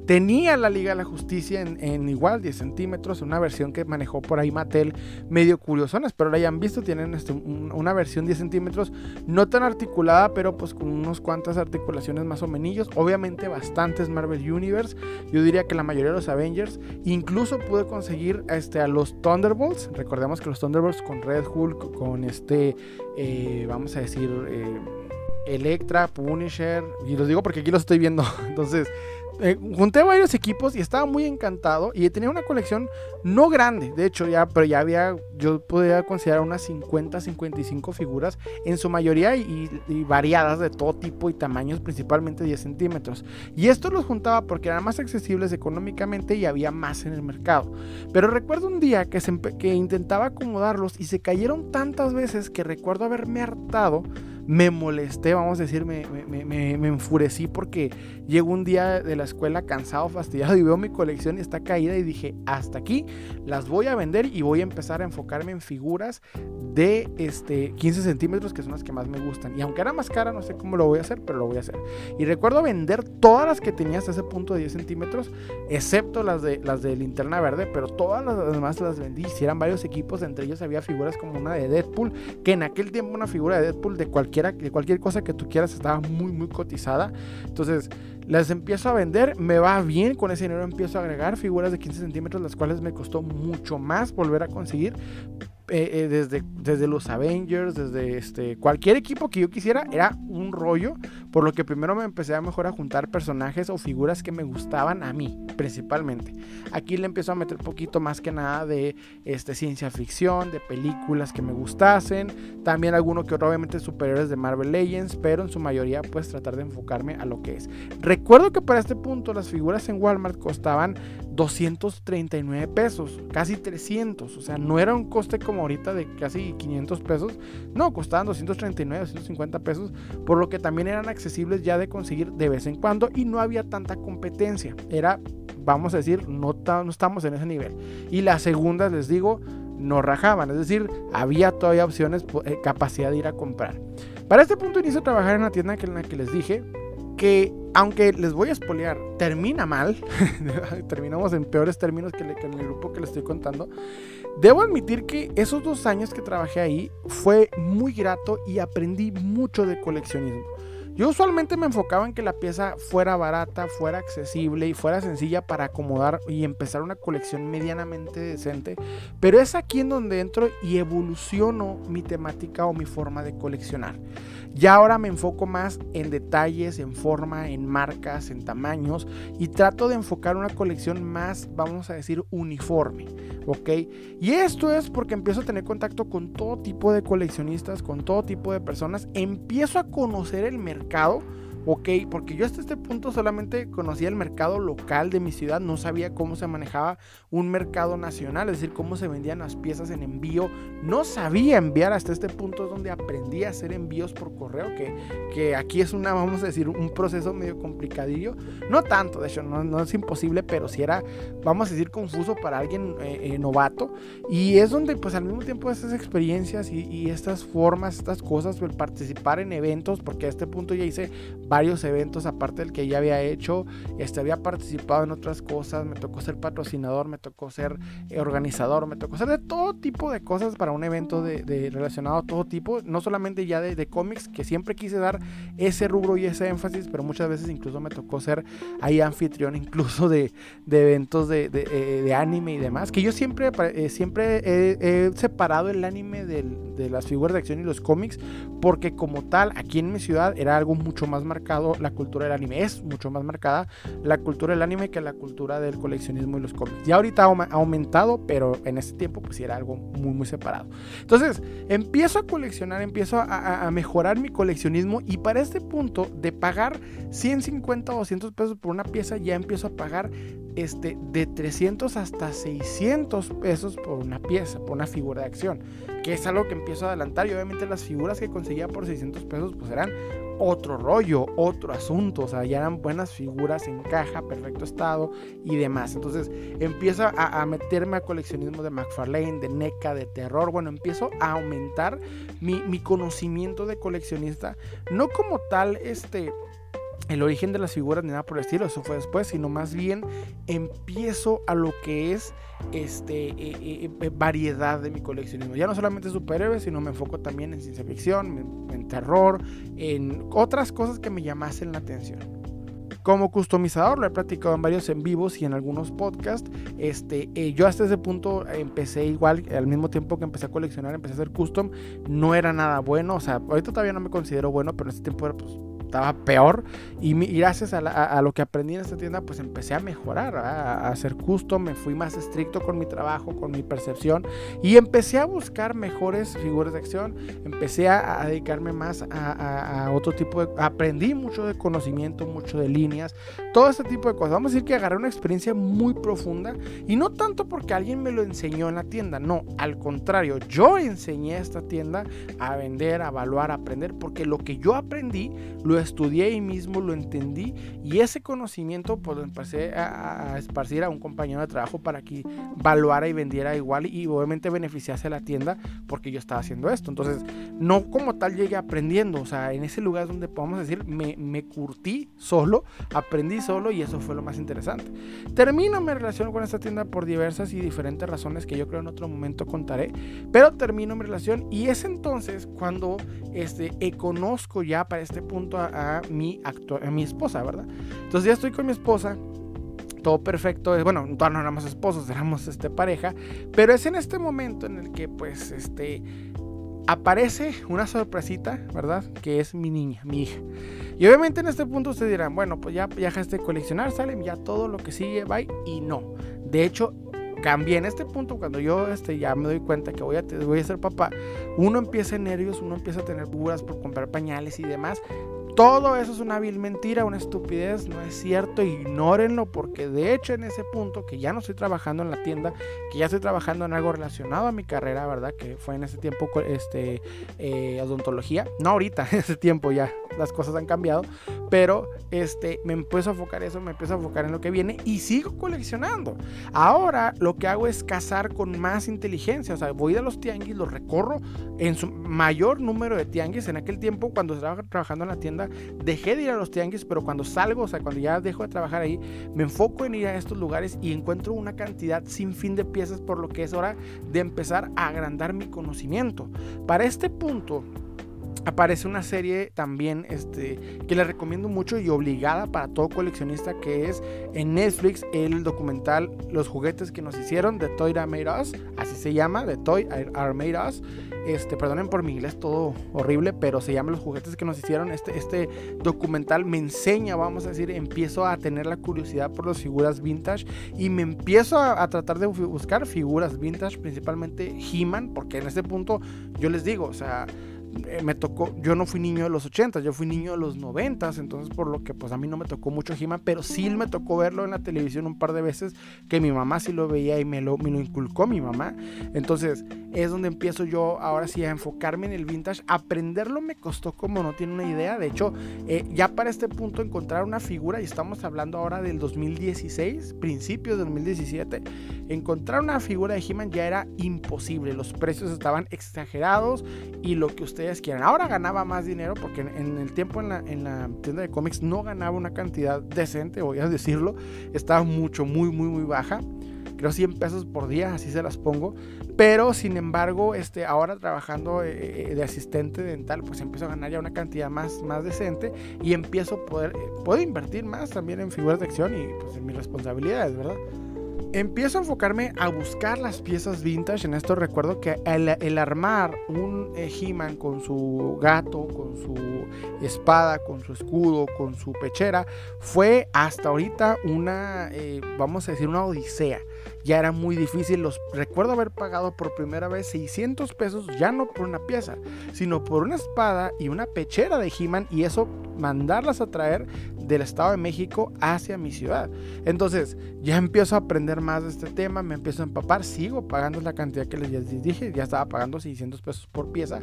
Speaker 1: Tenía la Liga de la Justicia en, igual 10 centímetros, una versión que manejó por ahí Mattel, medio curiosonas, pero la hayan visto, tienen este, una versión 10 centímetros, no tan articulada, pero pues con unos cuantas articulaciones más o menos. Obviamente bastantes Marvel Universe, yo diría que la mayoría de los Avengers, incluso pude conseguir este, a los Thunderbolts, recordemos que los Thunderbolts con Red Hulk, con este, eh, vamos a decir... Eh, Electra, Punisher, y los digo porque aquí los estoy viendo. Entonces, eh, junté varios equipos y estaba muy encantado y tenía una colección no grande, de hecho ya, pero ya había, yo podía considerar unas 50, 55 figuras, en su mayoría y, variadas de todo tipo y tamaños, principalmente 10 centímetros. Y esto los juntaba porque eran más accesibles económicamente y había más en el mercado. Pero recuerdo un día que, que intentaba acomodarlos y se cayeron tantas veces que recuerdo haberme hartado me molesté, vamos a decir, me, enfurecí porque llego un día de la escuela cansado, fastidiado y veo mi colección y está caída y dije, hasta aquí las voy a vender y voy a empezar a enfocarme en figuras de este, 15 centímetros que son las que más me gustan. Y aunque era más cara, no sé cómo lo voy a hacer, pero lo voy a hacer. Y recuerdo vender todas las que tenía hasta ese punto de 10 centímetros, excepto las de, las de linterna verde, pero todas las demás las vendí. Hicieran varios equipos, entre ellos había figuras como una de Deadpool, que en aquel tiempo una figura de Deadpool de cualquier cualquier cosa que tú quieras estaba muy, muy cotizada. Entonces, las empiezo a vender, me va bien, con ese dinero empiezo a agregar figuras de 15 centímetros, las cuales me costó mucho más volver a conseguir. Eh, eh, desde, desde los Avengers, desde este, cualquier equipo que yo quisiera, era un rollo. Por lo que primero me empecé a mejor a juntar personajes o figuras que me gustaban a mí, principalmente. Aquí le empiezo a meter poquito más que nada de este, ciencia ficción, de películas que me gustasen. También alguno que obviamente superiores de Marvel Legends, pero en su mayoría pues tratar de enfocarme a lo que es. Recuerdo que para este punto las figuras en Walmart costaban 239 pesos, casi 300. O sea, no era un coste como ahorita de casi 500 pesos. No, costaban 239, 250 pesos, por lo que también eran accesibles ya de conseguir de vez en cuando y no había tanta competencia. Era, vamos a decir, no, no estamos en ese nivel. Y las segundas, les digo, no rajaban, es decir, había todavía opciones, eh, capacidad de ir a comprar. Para este punto inicio a trabajar en la tienda en la que les dije que aunque les voy a espolear, termina mal, terminamos en peores términos que, en el grupo que les estoy contando, debo admitir que esos dos años que trabajé ahí fue muy grato y aprendí mucho de coleccionismo. Yo usualmente me enfocaba en que la pieza fuera barata, fuera accesible y fuera sencilla para acomodar y empezar una colección medianamente decente, pero es aquí en donde entro y evoluciono mi temática o mi forma de coleccionar. Ya ahora me enfoco más en detalles, en forma, en marcas, en tamaños y trato de enfocar una colección más, vamos a decir, uniforme. ¿Ok? Y esto es porque empiezo a tener contacto con todo tipo de coleccionistas, con todo tipo de personas. Empiezo a conocer el mercado Macau ok, porque yo hasta este punto solamente conocía el mercado local de mi ciudad, no sabía cómo se manejaba un mercado nacional, es decir, cómo se vendían las piezas en envío, no sabía enviar hasta este punto donde aprendí a hacer envíos por correo, que, que aquí es una, vamos a decir, un proceso medio complicadillo, no tanto, de hecho, no, es imposible, pero si era, vamos a decir, confuso para alguien eh, eh, novato, y es donde pues al mismo tiempo estas experiencias y, y estas formas, estas cosas, el participar en eventos, porque a este punto ya hice varios eventos aparte del que ya había hecho, este, había participado en otras cosas, me tocó ser patrocinador, me tocó ser eh, organizador, me tocó ser de todo tipo de cosas para un evento de, relacionado a todo tipo, no solamente ya de, cómics, que siempre quise dar ese rubro y ese énfasis, pero muchas veces incluso me tocó ser ahí anfitrión incluso de, eventos de, eh, anime y demás, que yo siempre, eh, siempre he, separado el anime de las figuras de acción y los cómics, porque como tal, aquí en mi ciudad era algo mucho más marcado la cultura del anime, es mucho más marcada la cultura del anime que la cultura del coleccionismo y los cómics. Ya ahorita ha aumentado, pero en ese tiempo pues era algo muy muy separado. Entonces, empiezo a coleccionar, empiezo a, a mejorar mi coleccionismo y para este punto de pagar 150 o 200 pesos por una pieza ya empiezo a pagar este, de 300 hasta 600 pesos por una pieza, por una figura de acción, que es algo que empiezo a adelantar y obviamente las figuras que conseguía por 600 pesos pues eran otro rollo, otro asunto, o sea, ya eran buenas figuras en caja, perfecto estado y demás. Entonces empiezo a, meterme a coleccionismo de McFarlane, de NECA, de terror, bueno, empiezo a aumentar mi, mi conocimiento de coleccionista, no como tal, este el origen de las figuras ni nada por el estilo, eso fue después, sino más bien empiezo a lo que es este, eh, eh, eh, variedad de mi coleccionismo. Ya no solamente superhéroes, sino me enfoco también en ciencia ficción, en, terror, en otras cosas que me llamasen la atención. Como customizador lo he practicado en varios en vivos y en algunos podcasts. Este, yo hasta ese punto empecé igual, al mismo tiempo que empecé a coleccionar, empecé a hacer custom. No era nada bueno, o sea, ahorita todavía no me considero bueno, pero en ese tiempo era pues estaba peor. Y, gracias a, lo que aprendí en esta tienda, pues empecé a mejorar, a, hacer custom, me fui más estricto con mi trabajo, con mi percepción y empecé a buscar mejores figuras de acción. Empecé a, dedicarme más a, otro tipo de... Aprendí mucho de conocimiento, mucho de líneas, todo este tipo de cosas. Vamos a decir que agarré una experiencia muy profunda y no tanto porque alguien me lo enseñó en la tienda, no, al contrario, yo enseñé a esta tienda a vender, a evaluar, a aprender, porque lo que yo aprendí lo estudié ahí mismo, lo entendí y ese conocimiento pues lo empecé a, esparcir a un compañero de trabajo para que valuara y vendiera igual y obviamente beneficiase a la tienda porque yo estaba haciendo esto. Entonces, no como tal llegué aprendiendo, o sea, en ese lugar donde podemos decir, me, me curtí solo, aprendí solo y eso fue lo más interesante. Termino mi relación con esta tienda por diversas y diferentes razones que yo creo en otro momento contaré, pero termino mi relación y es entonces cuando este, conozco ya para este punto a, mi, a mi esposa, ¿verdad? Entonces ya estoy con mi esposa todo perfecto. Bueno, no éramos esposos, éramos este, pareja. Pero es en este momento en el que, pues, este. Aparece una sorpresita, ¿verdad? Que es mi niña, mi hija. Y obviamente en este punto ustedes dirán, bueno, pues ya, ya dejaste de coleccionar, salen ya todo lo que sigue, bye. Y no. De hecho, cambié en este punto cuando yo este, ya me doy cuenta que voy a, voy a ser papá. Uno empieza en nervios, uno empieza a tener dudas por comprar pañales y demás. Todo eso es una vil mentira, una estupidez, no es cierto, ignórenlo porque de hecho en ese punto que ya no estoy trabajando en la tienda, que ya estoy trabajando en algo relacionado a mi carrera, ¿verdad? Que fue en ese tiempo este, eh, odontología, no ahorita, en ese tiempo ya las cosas han cambiado, pero este, me empiezo a enfocar eso, me empiezo a enfocar en lo que viene y sigo coleccionando. Ahora lo que hago es cazar con más inteligencia, o sea, voy a los tianguis, los recorro en su mayor número de tianguis, en aquel tiempo cuando estaba trabajando en la tienda, dejé de ir a los tianguis, pero cuando salgo, o sea, cuando ya dejo de trabajar ahí, me enfoco en ir a estos lugares y encuentro una cantidad sin fin de piezas, por lo que es hora de empezar a agrandar mi conocimiento. Para este punto, aparece una serie también este, que le recomiendo mucho y obligada para todo coleccionista que es en Netflix el documental Los juguetes que nos hicieron de Toy Made Us, así se llama, de Toy Are Made Us. Este, perdonen por mi inglés todo horrible, pero se llama Los juguetes que nos hicieron. Este, este documental me enseña, vamos a decir, empiezo a tener la curiosidad por las figuras vintage y me empiezo a, a tratar de buscar figuras vintage, principalmente He-Man, porque en este punto yo les digo, o sea, eh, me tocó, yo no fui niño de los 80, yo fui niño de los 90, entonces por lo que pues a mí no me tocó mucho he pero sí me tocó verlo en la televisión un par de veces, que mi mamá sí lo veía y me lo, me lo inculcó mi mamá. Entonces es donde empiezo yo ahora sí a enfocarme en el vintage. Aprenderlo me costó como no tiene una idea, de hecho eh, ya para este punto encontrar una figura, y estamos hablando ahora del 2016, principios del 2017, encontrar una figura de he ya era imposible, los precios estaban exagerados y lo que Ahora ganaba más dinero porque en, el tiempo en la, en la, tienda de cómics no ganaba una cantidad decente, voy a decirlo. Estaba mucho, muy, muy, muy baja. Creo 100 pesos por día, así se las pongo. Pero sin embargo, este, ahora trabajando eh, eh, de asistente dental, pues empiezo a ganar ya una cantidad más, más decente y empiezo a poder, eh, puedo invertir más también en figuras de acción y pues en mis responsabilidades, ¿verdad? Empiezo a enfocarme a buscar las piezas vintage. En esto recuerdo que el, armar un eh, He-Man con su gato, con su espada, con su escudo, con su pechera, fue hasta ahorita una, eh, vamos a decir, una odisea ya era muy difícil. Los recuerdo haber pagado por primera vez 600 pesos, ya no por una pieza, sino por una espada y una pechera de He-Man y eso mandarlas a traer del Estado de México hacia mi ciudad. Entonces, ya empiezo a aprender más de este tema, me empiezo a empapar, sigo pagando la cantidad que les dije, ya estaba pagando 600 pesos por pieza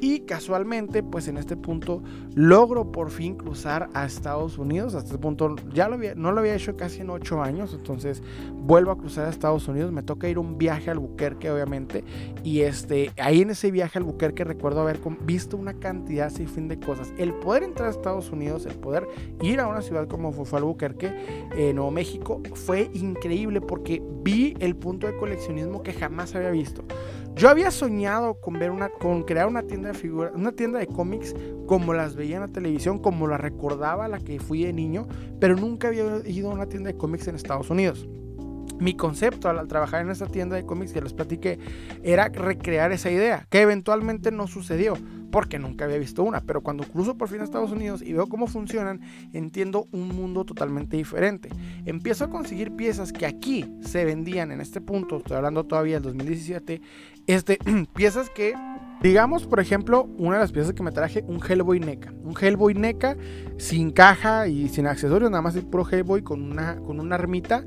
Speaker 1: y casualmente, pues en este punto logro por fin cruzar a Estados Unidos. Hasta este punto ya no lo había hecho casi en 8 años, entonces vuelvo a cruzar Estados Unidos, me toca ir un viaje al Buquerque obviamente y este ahí en ese viaje al Buquerque recuerdo haber visto una cantidad sin fin de cosas. El poder entrar a Estados Unidos, el poder ir a una ciudad como fue Albuquerque, eh, Nuevo México, fue increíble porque vi el punto de coleccionismo que jamás había visto. Yo había soñado con ver una, con crear una tienda de figuras, una tienda de cómics como las veía en la televisión, como la recordaba la que fui de niño, pero nunca había ido a una tienda de cómics en Estados Unidos mi concepto al, trabajar en esta tienda de cómics que les platiqué era recrear esa idea, que eventualmente no sucedió, porque nunca había visto una, pero cuando cruzo por fin a Estados Unidos y veo cómo funcionan, entiendo un mundo totalmente diferente. Empiezo a conseguir piezas que aquí se vendían en este punto, estoy hablando todavía del 2017, este, piezas que Digamos, por ejemplo, una de las piezas que me traje, un Hellboy NECA. Un Hellboy NECA sin caja y sin accesorios, nada más el puro Hellboy con una, con una armita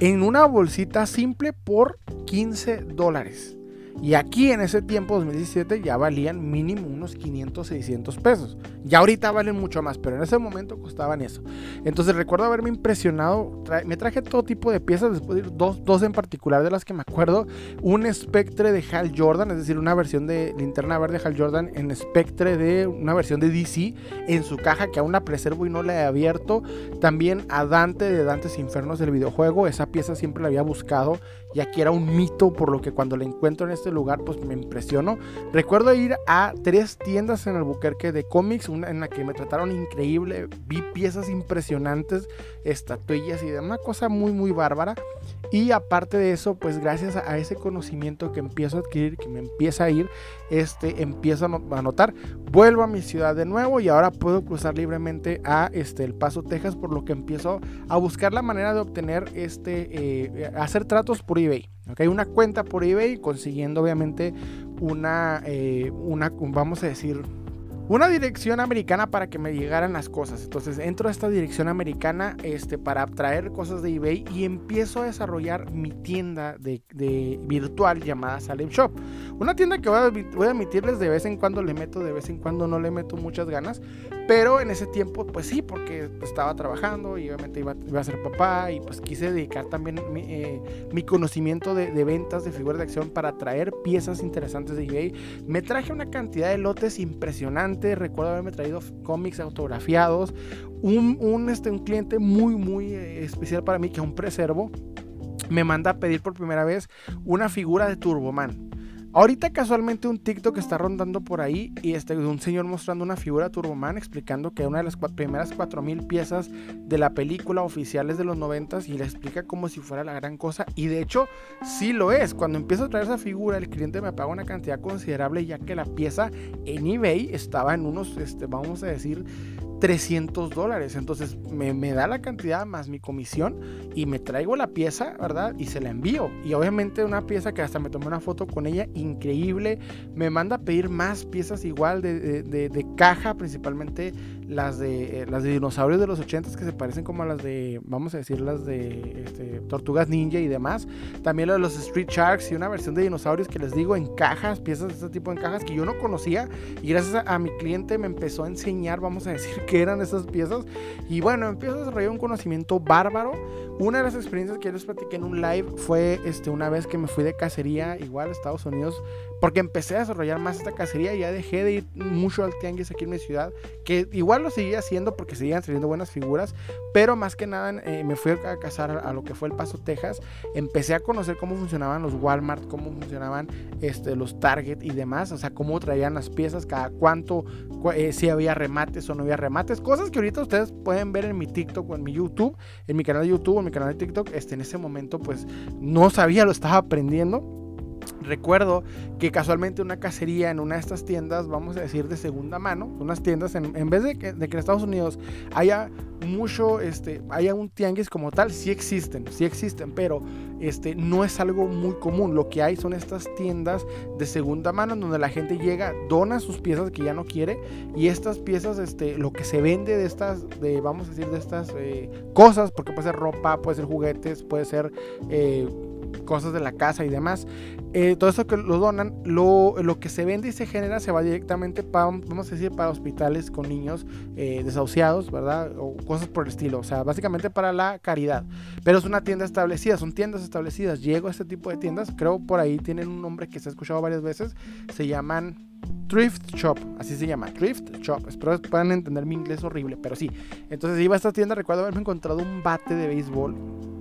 Speaker 1: en una bolsita simple por 15 dólares. Y aquí en ese tiempo, 2017, ya valían mínimo unos 500, 600 pesos. Ya ahorita valen mucho más, pero en ese momento costaban eso. Entonces recuerdo haberme impresionado. me traje todo tipo de piezas, después de dos, dos en particular de las que me acuerdo. Un Spectre de Hal Jordan, es decir, una versión de linterna verde de Hal Jordan en Spectre de una versión de DC en su caja que aún la preservo y no la he abierto. También a Dante de Dantes Infernos del videojuego. Esa pieza siempre la había buscado y aquí era un mito, por lo que cuando la encuentro en este lugar, pues me impresionó. Recuerdo ir a tres tiendas en Albuquerque de cómics, una en la que me trataron increíble, vi piezas impresionantes, estatuillas y demás, una cosa muy, muy bárbara. Y aparte de eso, pues gracias a ese conocimiento que empiezo a adquirir, que me empieza a ir, este, empiezo a notar, vuelvo a mi ciudad de nuevo y ahora puedo cruzar libremente a este, El Paso, Texas, por lo que empiezo a buscar la manera de obtener, este, eh, hacer tratos por eBay. ¿okay? Una cuenta por eBay consiguiendo obviamente una, eh, una, vamos a decir, una dirección americana para que me llegaran las cosas. Entonces entro a esta dirección americana este, para traer cosas de eBay y empiezo a desarrollar mi tienda de, virtual llamada Salem Shop. Una tienda que voy a, voy a admitirles de vez en cuando le meto, de vez en cuando no le meto muchas ganas. Pero en ese tiempo, pues sí, porque estaba trabajando y obviamente iba, a ser papá y pues quise dedicar también mi, eh, conocimiento de, de, ventas de figuras de acción para traer piezas interesantes de eBay. Me traje una cantidad de lotes Recuerdo haberme traído cómics autografiados. Un, un, este, un cliente muy, muy eh, especial para mí, que es un preservo, me manda a pedir por primera vez una figura de Turboman. Ahorita casualmente un TikTok está rondando por ahí y este un señor mostrando una figura Turboman explicando que una de las primeras 4000 piezas de la película oficiales de los 90 y le explica como si fuera la gran cosa y de hecho sí lo es. Cuando empiezo a traer esa figura el cliente me paga una cantidad considerable ya que la pieza en eBay estaba en unos, este, vamos a decir, 300 dólares. Entonces me, me, da la cantidad más mi comisión y me traigo la pieza, ¿verdad? Y se la envío. Y obviamente una pieza que hasta me tomé una foto con ella, increíble. Me manda a pedir más piezas igual de, de, de, caja, principalmente las de, eh, las dinosaurios de los 80 que se parecen como a las de, vamos a decir, las de este, Tortugas Ninja y demás. También de los Street Sharks y una versión de dinosaurios que les digo en cajas, piezas de este tipo en cajas que yo no conocía. Y gracias a, a mi cliente me empezó a enseñar, vamos a decir, que eran esas piezas. Y bueno, empiezo a desarrollar un conocimiento bárbaro. Una de las experiencias que les platiqué en un live fue este, una vez que me fui de cacería, igual a Estados Unidos, porque empecé a desarrollar más esta cacería y ya dejé de ir mucho al tianguis aquí en mi ciudad, que igual lo seguía haciendo porque seguían saliendo buenas figuras, pero más que nada eh, me fui a cazar a, lo que fue el Paso, Texas. Empecé a conocer cómo funcionaban los Walmart, cómo funcionaban este, los Target y demás, o sea, cómo traían las piezas, cada cuánto, eh, si había remates o no había remates, cosas que ahorita ustedes pueden ver en mi TikTok o en mi YouTube, en mi canal de YouTube mi canal de TikTok, este, en ese momento pues no sabía, lo estaba aprendiendo. Recuerdo que casualmente una cacería en una de estas tiendas, vamos a decir de segunda mano, unas tiendas, en, en vez de que, de en Estados Unidos haya mucho, este, haya un tianguis como tal, sí existen, sí existen, pero este, no es algo muy común. Lo que hay son estas tiendas de segunda mano en donde la gente llega, dona sus piezas que ya no quiere y estas piezas, este, lo que se vende de estas, de, vamos a decir, de estas eh, cosas, porque puede ser ropa, puede ser juguetes, puede ser... Eh, cosas de la casa y demás. Eh, todo eso que lo donan, lo, lo, que se vende y se genera se va directamente para, vamos a decir, para hospitales con niños eh, desahuciados, ¿verdad? O cosas por el estilo. O sea, básicamente para la caridad. Pero es una tienda establecida, son tiendas establecidas. Llego a este tipo de tiendas, creo por ahí tienen un nombre que se ha escuchado varias veces. Se llaman Thrift Shop, así se llama, Thrift Shop. Espero que puedan entender mi inglés horrible, pero sí. Entonces iba a esta tienda, recuerdo haberme encontrado un bate de béisbol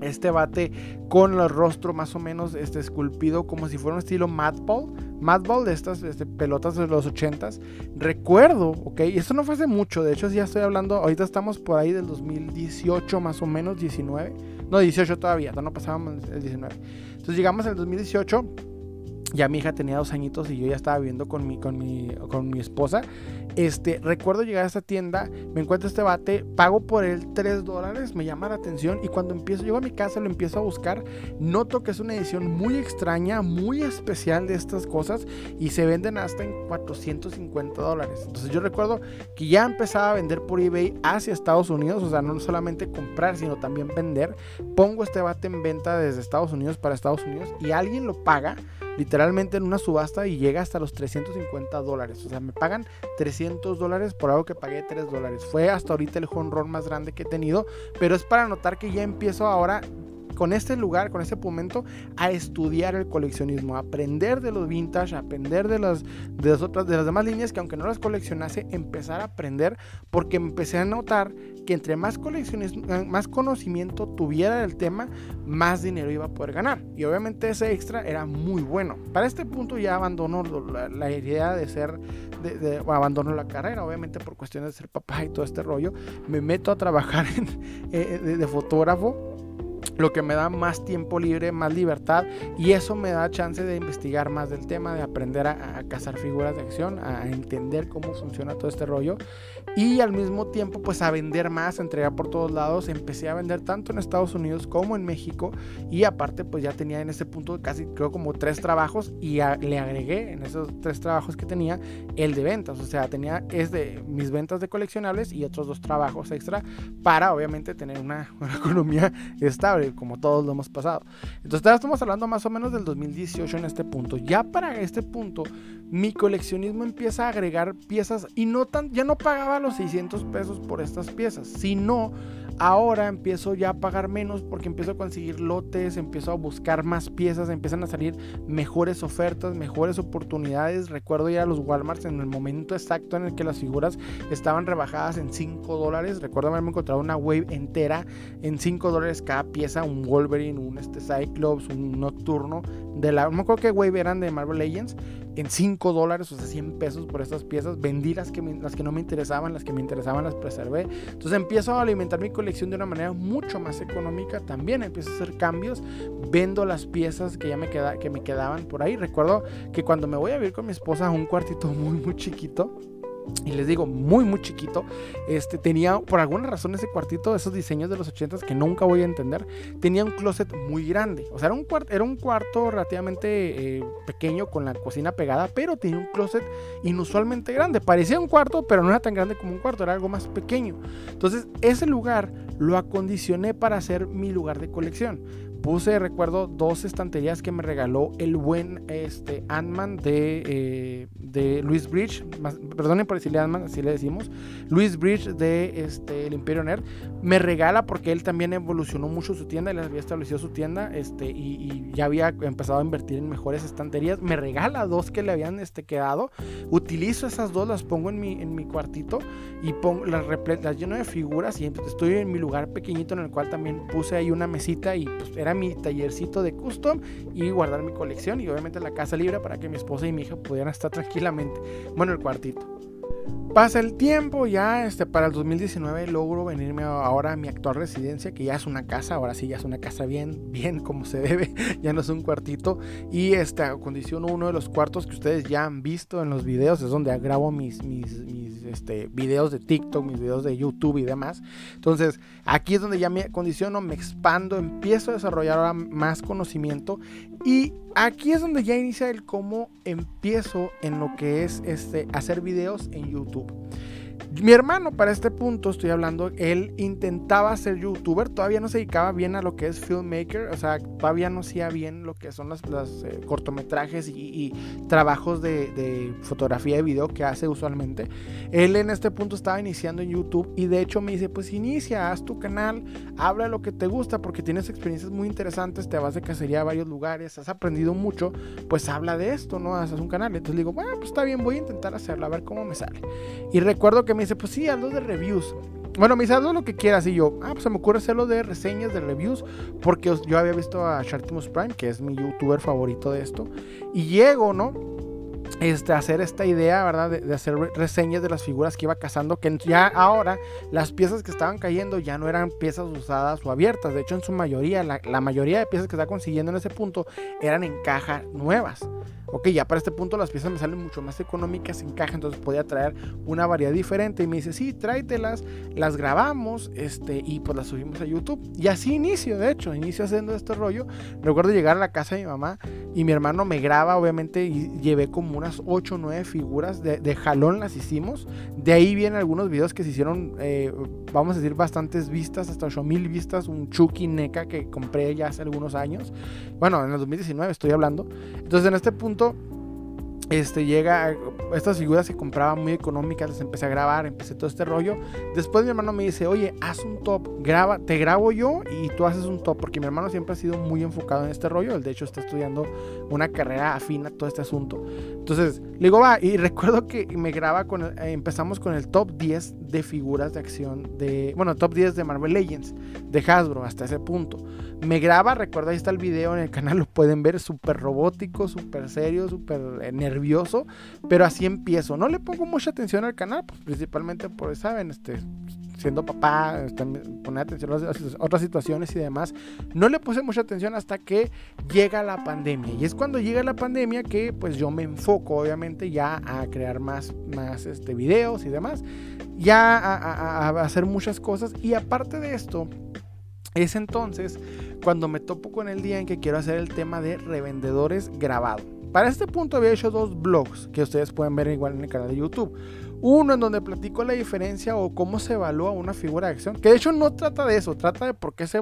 Speaker 1: este bate con el rostro más o menos este, esculpido como si fuera un estilo Madball. Madball de estas este, pelotas de los 80s. Recuerdo, ok, y esto no fue hace mucho, de hecho ya estoy hablando, ahorita estamos por ahí del 2018 más o menos, 19. No, 18 todavía, no pasábamos el 19. Entonces llegamos al 2018 ya mi hija tenía dos añitos y yo ya estaba viviendo con mi, con mi, con mi esposa. Este, recuerdo llegar a esta tienda, me encuentro este bate, pago por él 3 dólares, me llama la atención y cuando empiezo, llego a mi casa, lo empiezo a buscar, noto que es una edición muy extraña, muy especial de estas cosas y se venden hasta en 450 dólares. Entonces yo recuerdo que ya empezaba a vender por eBay hacia Estados Unidos, o sea, no solamente comprar, sino también vender. Pongo este bate en venta desde Estados Unidos para Estados Unidos y alguien lo paga literalmente en una subasta y llega hasta los 350 dólares. O sea, me pagan 300 dólares por algo que pagué 3 dólares. Fue hasta ahorita el home más grande que he tenido, pero es para notar que ya empiezo ahora con este lugar, con este momento, a estudiar el coleccionismo, a aprender de los vintage, a aprender de las, de las otras, de las demás líneas que aunque no las coleccionase, empezar a aprender, porque empecé a notar que entre más coleccionismo, más conocimiento tuviera del tema, más dinero iba a poder ganar. Y obviamente ese extra era muy bueno. Para este punto ya abandono la, idea de ser, de, abandono la carrera, obviamente por cuestiones de ser papá y todo este rollo. Me meto a trabajar eh, de fotógrafo lo que me da más tiempo libre, más libertad y eso me da chance de investigar más del tema, de aprender a, cazar figuras de acción, a entender cómo funciona todo este rollo y al mismo tiempo pues a vender más, a entregar por todos lados. Empecé a vender tanto en Estados Unidos como en México y aparte pues ya tenía en ese punto casi creo como tres trabajos y le agregué en esos tres trabajos que tenía el de ventas, o sea, tenía es de mis ventas de coleccionables y otros dos trabajos extra para obviamente tener una, una economía estable como todos lo hemos pasado. Entonces, estamos hablando más o menos del 2018 en este punto. Ya para este punto, mi coleccionismo empieza a agregar piezas y no tan, ya no pagaba los 600 pesos por estas piezas, sino ahora empiezo ya a pagar menos porque empiezo a conseguir lotes, empiezo a buscar más piezas, empiezan a salir mejores ofertas, mejores oportunidades. Recuerdo ir a los Walmarts en el momento exacto en el que las figuras estaban rebajadas en 5 dólares. Recuerdo haberme encontrado una wave entera en 5 dólares cada pieza, un Wolverine, un este Cyclops, un Nocturno. De la, no me acuerdo qué wave eran de Marvel Legends en 5 dólares, o sea, 100 pesos por estas piezas. Vendí las que, las que no me interesaban, las que me interesaban las preservé. Entonces empiezo a alimentar mi colección de una manera mucho más económica. También empiezo a hacer cambios. Vendo las piezas que ya me, queda, que me quedaban por ahí. Recuerdo que cuando me voy a vivir con mi esposa a un cuartito muy, muy chiquito, y les digo, muy, muy chiquito. Este tenía, por alguna razón, ese cuartito, esos diseños de los 80 que nunca voy a entender, tenía un closet muy grande. O sea, era un, cuarto, era un cuarto relativamente eh, pequeño con la cocina pegada, pero tenía un closet inusualmente grande. Parecía un cuarto, pero no era tan grande como un cuarto, era algo más pequeño. Entonces, ese lugar lo acondicioné para hacer mi lugar de colección puse, recuerdo, dos estanterías que me regaló el buen este, Ant-Man de, eh, de Louis Bridge. perdonen por decirle Ant-Man, así le decimos. Louis Bridge de este, el Imperio Nerd. Me regala porque él también evolucionó mucho su tienda. Él había establecido su tienda este, y, ya había empezado a invertir en mejores estanterías. Me regala dos que le habían este, quedado. Utilizo esas dos, las pongo en mi, en mi cuartito y pongo, las, las lleno de figuras. Y estoy en mi lugar pequeñito en el cual también puse ahí una mesita y pues era mi tallercito de custom y guardar mi colección y obviamente la casa libre para que mi esposa y mi hija pudieran estar tranquilamente. Bueno, el cuartito. Pasa el tiempo, ya este, para el 2019 logro venirme ahora a mi actual residencia, que ya es una casa, ahora sí ya es una casa bien, bien como se debe, ya no es un cuartito. Y este, acondiciono uno de los cuartos que ustedes ya han visto en los videos, es donde grabo mis, mis, este, videos de TikTok, mis videos de YouTube y demás. Entonces, aquí es donde ya me acondiciono, me expando, empiezo a desarrollar ahora más conocimiento y aquí es donde ya inicia el cómo empiezo en lo que es este, hacer videos en YouTube. Mi hermano, para este punto estoy hablando, él intentaba ser youtuber, todavía no se dedicaba bien a lo que es filmmaker, o sea, todavía no hacía bien lo que son las, eh, cortometrajes y, trabajos de, fotografía y video que hace usualmente. Él en este punto estaba iniciando en YouTube y de hecho me dice, pues inicia, haz tu canal, habla de lo que te gusta porque tienes experiencias muy interesantes, te vas de cacería a varios lugares, has aprendido mucho, pues habla de esto, ¿no? Haces un canal. Entonces digo, bueno, pues está bien, voy a intentar hacerlo, a ver cómo me sale. Y recuerdo que me dice, pues sí, hazlo de reviews. Bueno, me dice, hazlo lo que quieras. Y yo, ah, pues se me ocurre hacerlo de reseñas, de reviews. Porque yo había visto a Shartimus Prime, que es mi youtuber favorito de esto. Y llego, ¿no? Este, hacer esta idea, ¿verdad? De, hacer reseñas de las figuras que iba cazando, que ya ahora las piezas que estaban cayendo ya no eran piezas usadas o abiertas, de hecho en su mayoría, la, la mayoría de piezas que está consiguiendo en ese punto eran en cajas nuevas ok, ya para este punto las piezas me salen mucho más económicas en caja, entonces podía traer una variedad diferente. Y me dice, sí, tráetelas, las grabamos este, y pues las subimos a YouTube. Y así inicio, de hecho, inicio haciendo este rollo. Recuerdo llegar a la casa de mi mamá y mi hermano me graba, obviamente, y llevé como unas 8 o 9 figuras, de, jalón las hicimos. De ahí vienen algunos videos que se hicieron, eh, vamos a decir, bastantes vistas, hasta 8000 vistas, un Chucky NECA que compré ya hace algunos años. Bueno, en el 2019 estoy hablando. Entonces en este punto este llega estas figuras que compraba muy económicas las empecé a grabar empecé todo este rollo. Después mi hermano me dice oye haz un top graba te grabo yo y tú haces un top porque mi hermano siempre ha sido muy enfocado en este rollo él de hecho está estudiando una carrera afina a todo este asunto. Entonces le digo va y recuerdo que me graba con eh, empezamos con el top 10 de figuras de acción de bueno top 10 de Marvel Legends de Hasbro hasta ese punto. Me graba, recuerda, ahí está el video en el canal, lo pueden ver, súper robótico, súper serio, súper eh, pero así empiezo. No le pongo mucha atención al canal, pues principalmente por, saben, este, siendo papá, poner atención a otras situaciones y demás. No le puse mucha atención hasta que llega la pandemia. Y es cuando llega la pandemia que pues yo me enfoco obviamente ya a crear más, más este, videos y demás. Ya a hacer muchas cosas. Y aparte de esto, es entonces cuando me topo con el día en que quiero hacer el tema de revendedores grabado. Para este punto había hecho dos blogs que ustedes pueden ver igual en el canal de YouTube. Uno en donde platico la diferencia o cómo se evalúa una figura de acción. Que de hecho no trata de eso, trata de por qué se,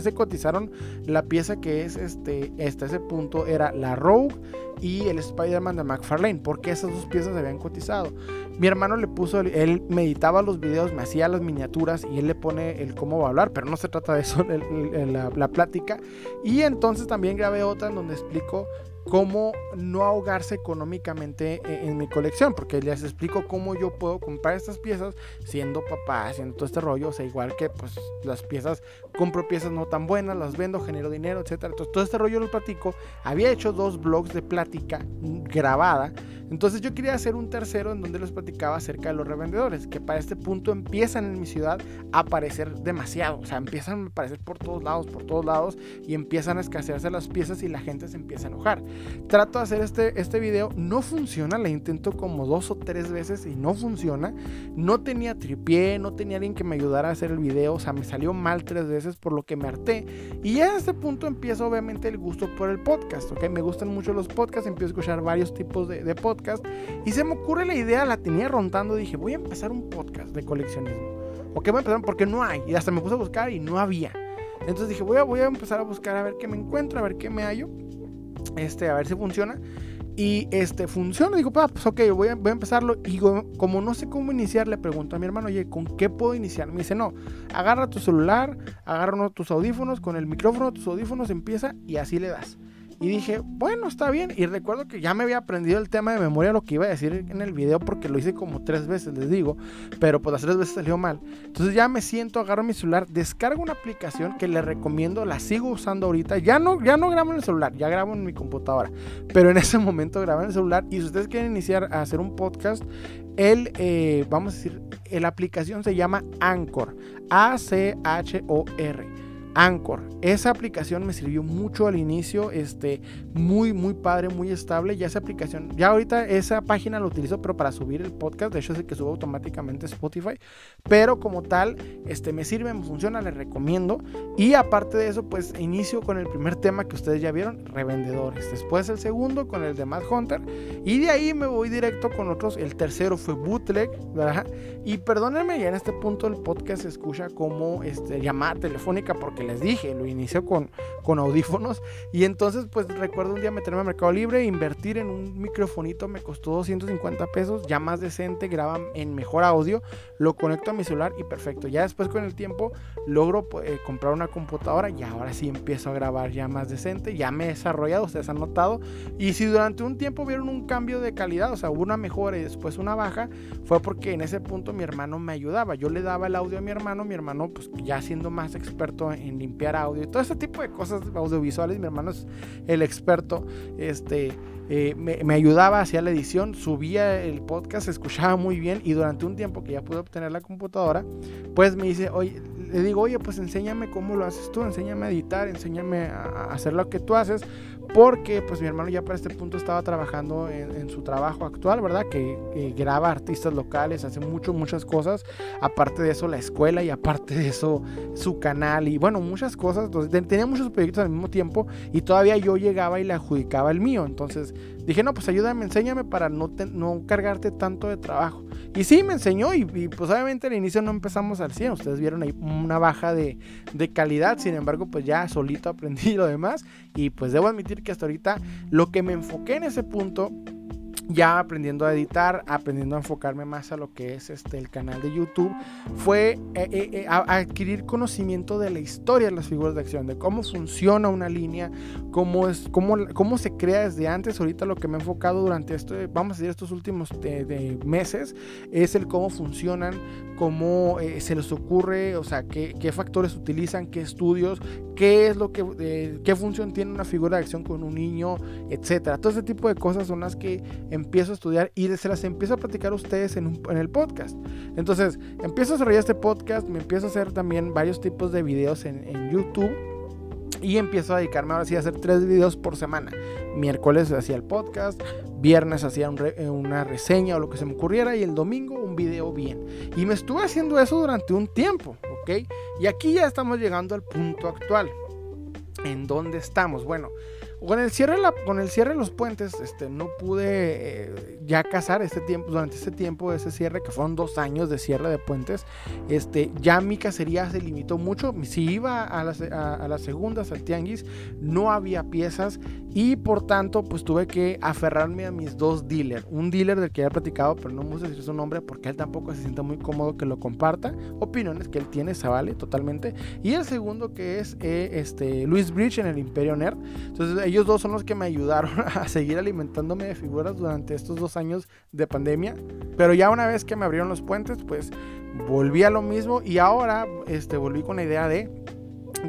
Speaker 1: se cotizaron la pieza que es este, hasta ese punto era la Rogue y el Spider-Man de McFarlane. Porque esas dos piezas se habían cotizado. Mi hermano le puso, él meditaba los videos, me hacía las miniaturas y él le pone el cómo va a hablar, pero no se trata de eso en la, la plática. Y entonces también grabé otra en donde explico cómo no ahogarse económicamente en, mi colección, porque les explico cómo yo puedo comprar estas piezas siendo papá, haciendo todo este rollo, o sea, igual que pues las piezas, compro piezas no tan buenas, las vendo, genero dinero, etcétera. Entonces todo este rollo lo platico. Había hecho dos blogs de plática grabada entonces yo quería hacer un tercero en donde les platicaba acerca de los revendedores, que para este punto empiezan en mi ciudad a aparecer demasiado, o sea, empiezan a aparecer por todos lados, por todos lados, y empiezan a escasearse las piezas y la gente se empieza a enojar. Trato de hacer este, este video, no funciona, le intento como dos o tres veces y no funciona. No tenía tripié, no tenía alguien que me ayudara a hacer el video, o sea, me salió mal tres veces por lo que me harté. Y ya a este punto empieza obviamente el gusto por el podcast, ¿ok? Me gustan mucho los podcasts, empiezo a escuchar varios tipos de, de podcasts y se me ocurre la idea, la tenía rondando, dije, voy a empezar un podcast de coleccionismo. ¿O qué voy a empezar? Porque no hay. Y hasta me puse a buscar y no había. Entonces dije, voy a, voy a empezar a buscar a ver qué me encuentro, a ver qué me hallo. Este, a ver si funciona. Y este funciona. Digo, pues ok, voy a, voy a empezarlo. Y como no sé cómo iniciar, le pregunto a mi hermano, oye, ¿con qué puedo iniciar? Me dice, no, agarra tu celular, agarra uno de tus audífonos, con el micrófono de tus audífonos empieza y así le das. Y dije, bueno, está bien. Y recuerdo que ya me había aprendido el tema de memoria, lo que iba a decir en el video, porque lo hice como tres veces, les digo. Pero pues las tres veces salió mal. Entonces ya me siento, agarro mi celular, descargo una aplicación que les recomiendo, la sigo usando ahorita. Ya no, ya no grabo en el celular, ya grabo en mi computadora. Pero en ese momento grabo en el celular. Y si ustedes quieren iniciar a hacer un podcast, el, eh, vamos a decir, la aplicación se llama Anchor. A-C-H-O-R. Anchor. Esa aplicación me sirvió mucho al inicio, este, muy, muy padre, muy estable. Ya esa aplicación, ya ahorita esa página la utilizo, pero para subir el podcast, de hecho es el que subo automáticamente Spotify, pero como tal, este, me sirve, me funciona, les recomiendo. Y aparte de eso, pues inicio con el primer tema que ustedes ya vieron, revendedores. Después el segundo con el de Mad Hunter. Y de ahí me voy directo con otros. El tercero fue Bootleg, ¿verdad? Y perdónenme, ya en este punto el podcast se escucha como este, llamada telefónica porque les dije, lo inició con, con audífonos. Y entonces, pues recuerdo un día meterme al Mercado Libre, invertir en un microfonito, me costó 250 pesos, ya más decente, graba en mejor audio, lo conecto a mi celular y perfecto. Ya después con el tiempo logro pues, eh, comprar una computadora y ahora sí empiezo a grabar ya más decente, ya me he desarrollado, ustedes han notado. Y si durante un tiempo vieron un cambio de calidad, o sea, hubo una mejora y después una baja, fue porque en ese punto mi hermano me ayudaba. Yo le daba el audio a mi hermano, mi hermano pues ya siendo más experto en limpiar audio y todo ese tipo de cosas audiovisuales. Mi hermano es el experto. Este, eh, me, ayudaba, hacía la edición, subía el podcast, escuchaba muy bien y durante un tiempo que ya pude obtener la computadora, pues me dice, oye, le digo, oye, pues enséñame cómo lo haces tú, enséñame a editar, enséñame a hacer lo que tú haces, porque pues mi hermano ya para este punto estaba trabajando en, su trabajo actual, ¿verdad? Que, graba artistas locales, hace mucho, muchas cosas, aparte de eso la escuela y aparte de eso su canal y bueno, muchas cosas, entonces tenía muchos proyectos al mismo tiempo y todavía yo llegaba y le adjudicaba el mío, entonces dije, no, pues ayúdame, enséñame para no, no cargarte tanto de trabajo. Y sí, me enseñó y, pues obviamente al inicio no empezamos al 100, ustedes vieron ahí una baja de, de calidad, sin embargo pues ya solito aprendí lo demás y pues debo admitir que hasta ahorita lo que me enfoqué en ese punto ya aprendiendo a editar, aprendiendo a enfocarme más a lo que es este, el canal de YouTube, fue eh, eh, eh, adquirir conocimiento de la historia de las figuras de acción, de cómo funciona una línea, cómo, es, cómo, cómo se crea desde antes. Ahorita lo que me he enfocado durante esto, vamos a decir, estos últimos meses, es el cómo funcionan, cómo se les ocurre, o sea, qué, qué, factores utilizan, qué estudios, qué es lo que, qué función tiene una figura de acción con un niño, etcétera. Todo ese tipo de cosas son las que empiezo a estudiar y se las empiezo a platicar ustedes en, el podcast. Entonces, empiezo a desarrollar este podcast, me empiezo a hacer también varios tipos de videos en, YouTube y empiezo a dedicarme ahora a hacer tres videos por semana. Miércoles hacía el podcast, viernes hacía eh, una reseña o lo que se me ocurriera y el domingo un video bien. Y me estuve haciendo eso durante un tiempo, ¿ok? Y aquí ya estamos llegando al punto actual. ¿En dónde estamos? Bueno, con el cierre, con el cierre de los puentes, este, no pude eh, ya cazar este tiempo, durante este tiempo ese cierre, que fueron dos años de cierre de puentes, este, ya mi cacería se limitó mucho. Si iba a las, a, las segundas, al tianguis, no había piezas y por tanto, pues tuve que aferrarme a mis dos dealers. Un dealer del que ya he platicado, pero no me gusta decir su nombre porque él tampoco se siente muy cómodo que lo comparta. Opiniones que él tiene, se vale totalmente. Y el segundo que es eh, este, Luis Bridge en el Imperio Nerd. Entonces, ellos dos son los que me ayudaron a seguir alimentándome de figuras durante estos dos años de pandemia. Pero ya una vez que me abrieron los puentes, pues volví a lo mismo y ahora este, volví con la idea de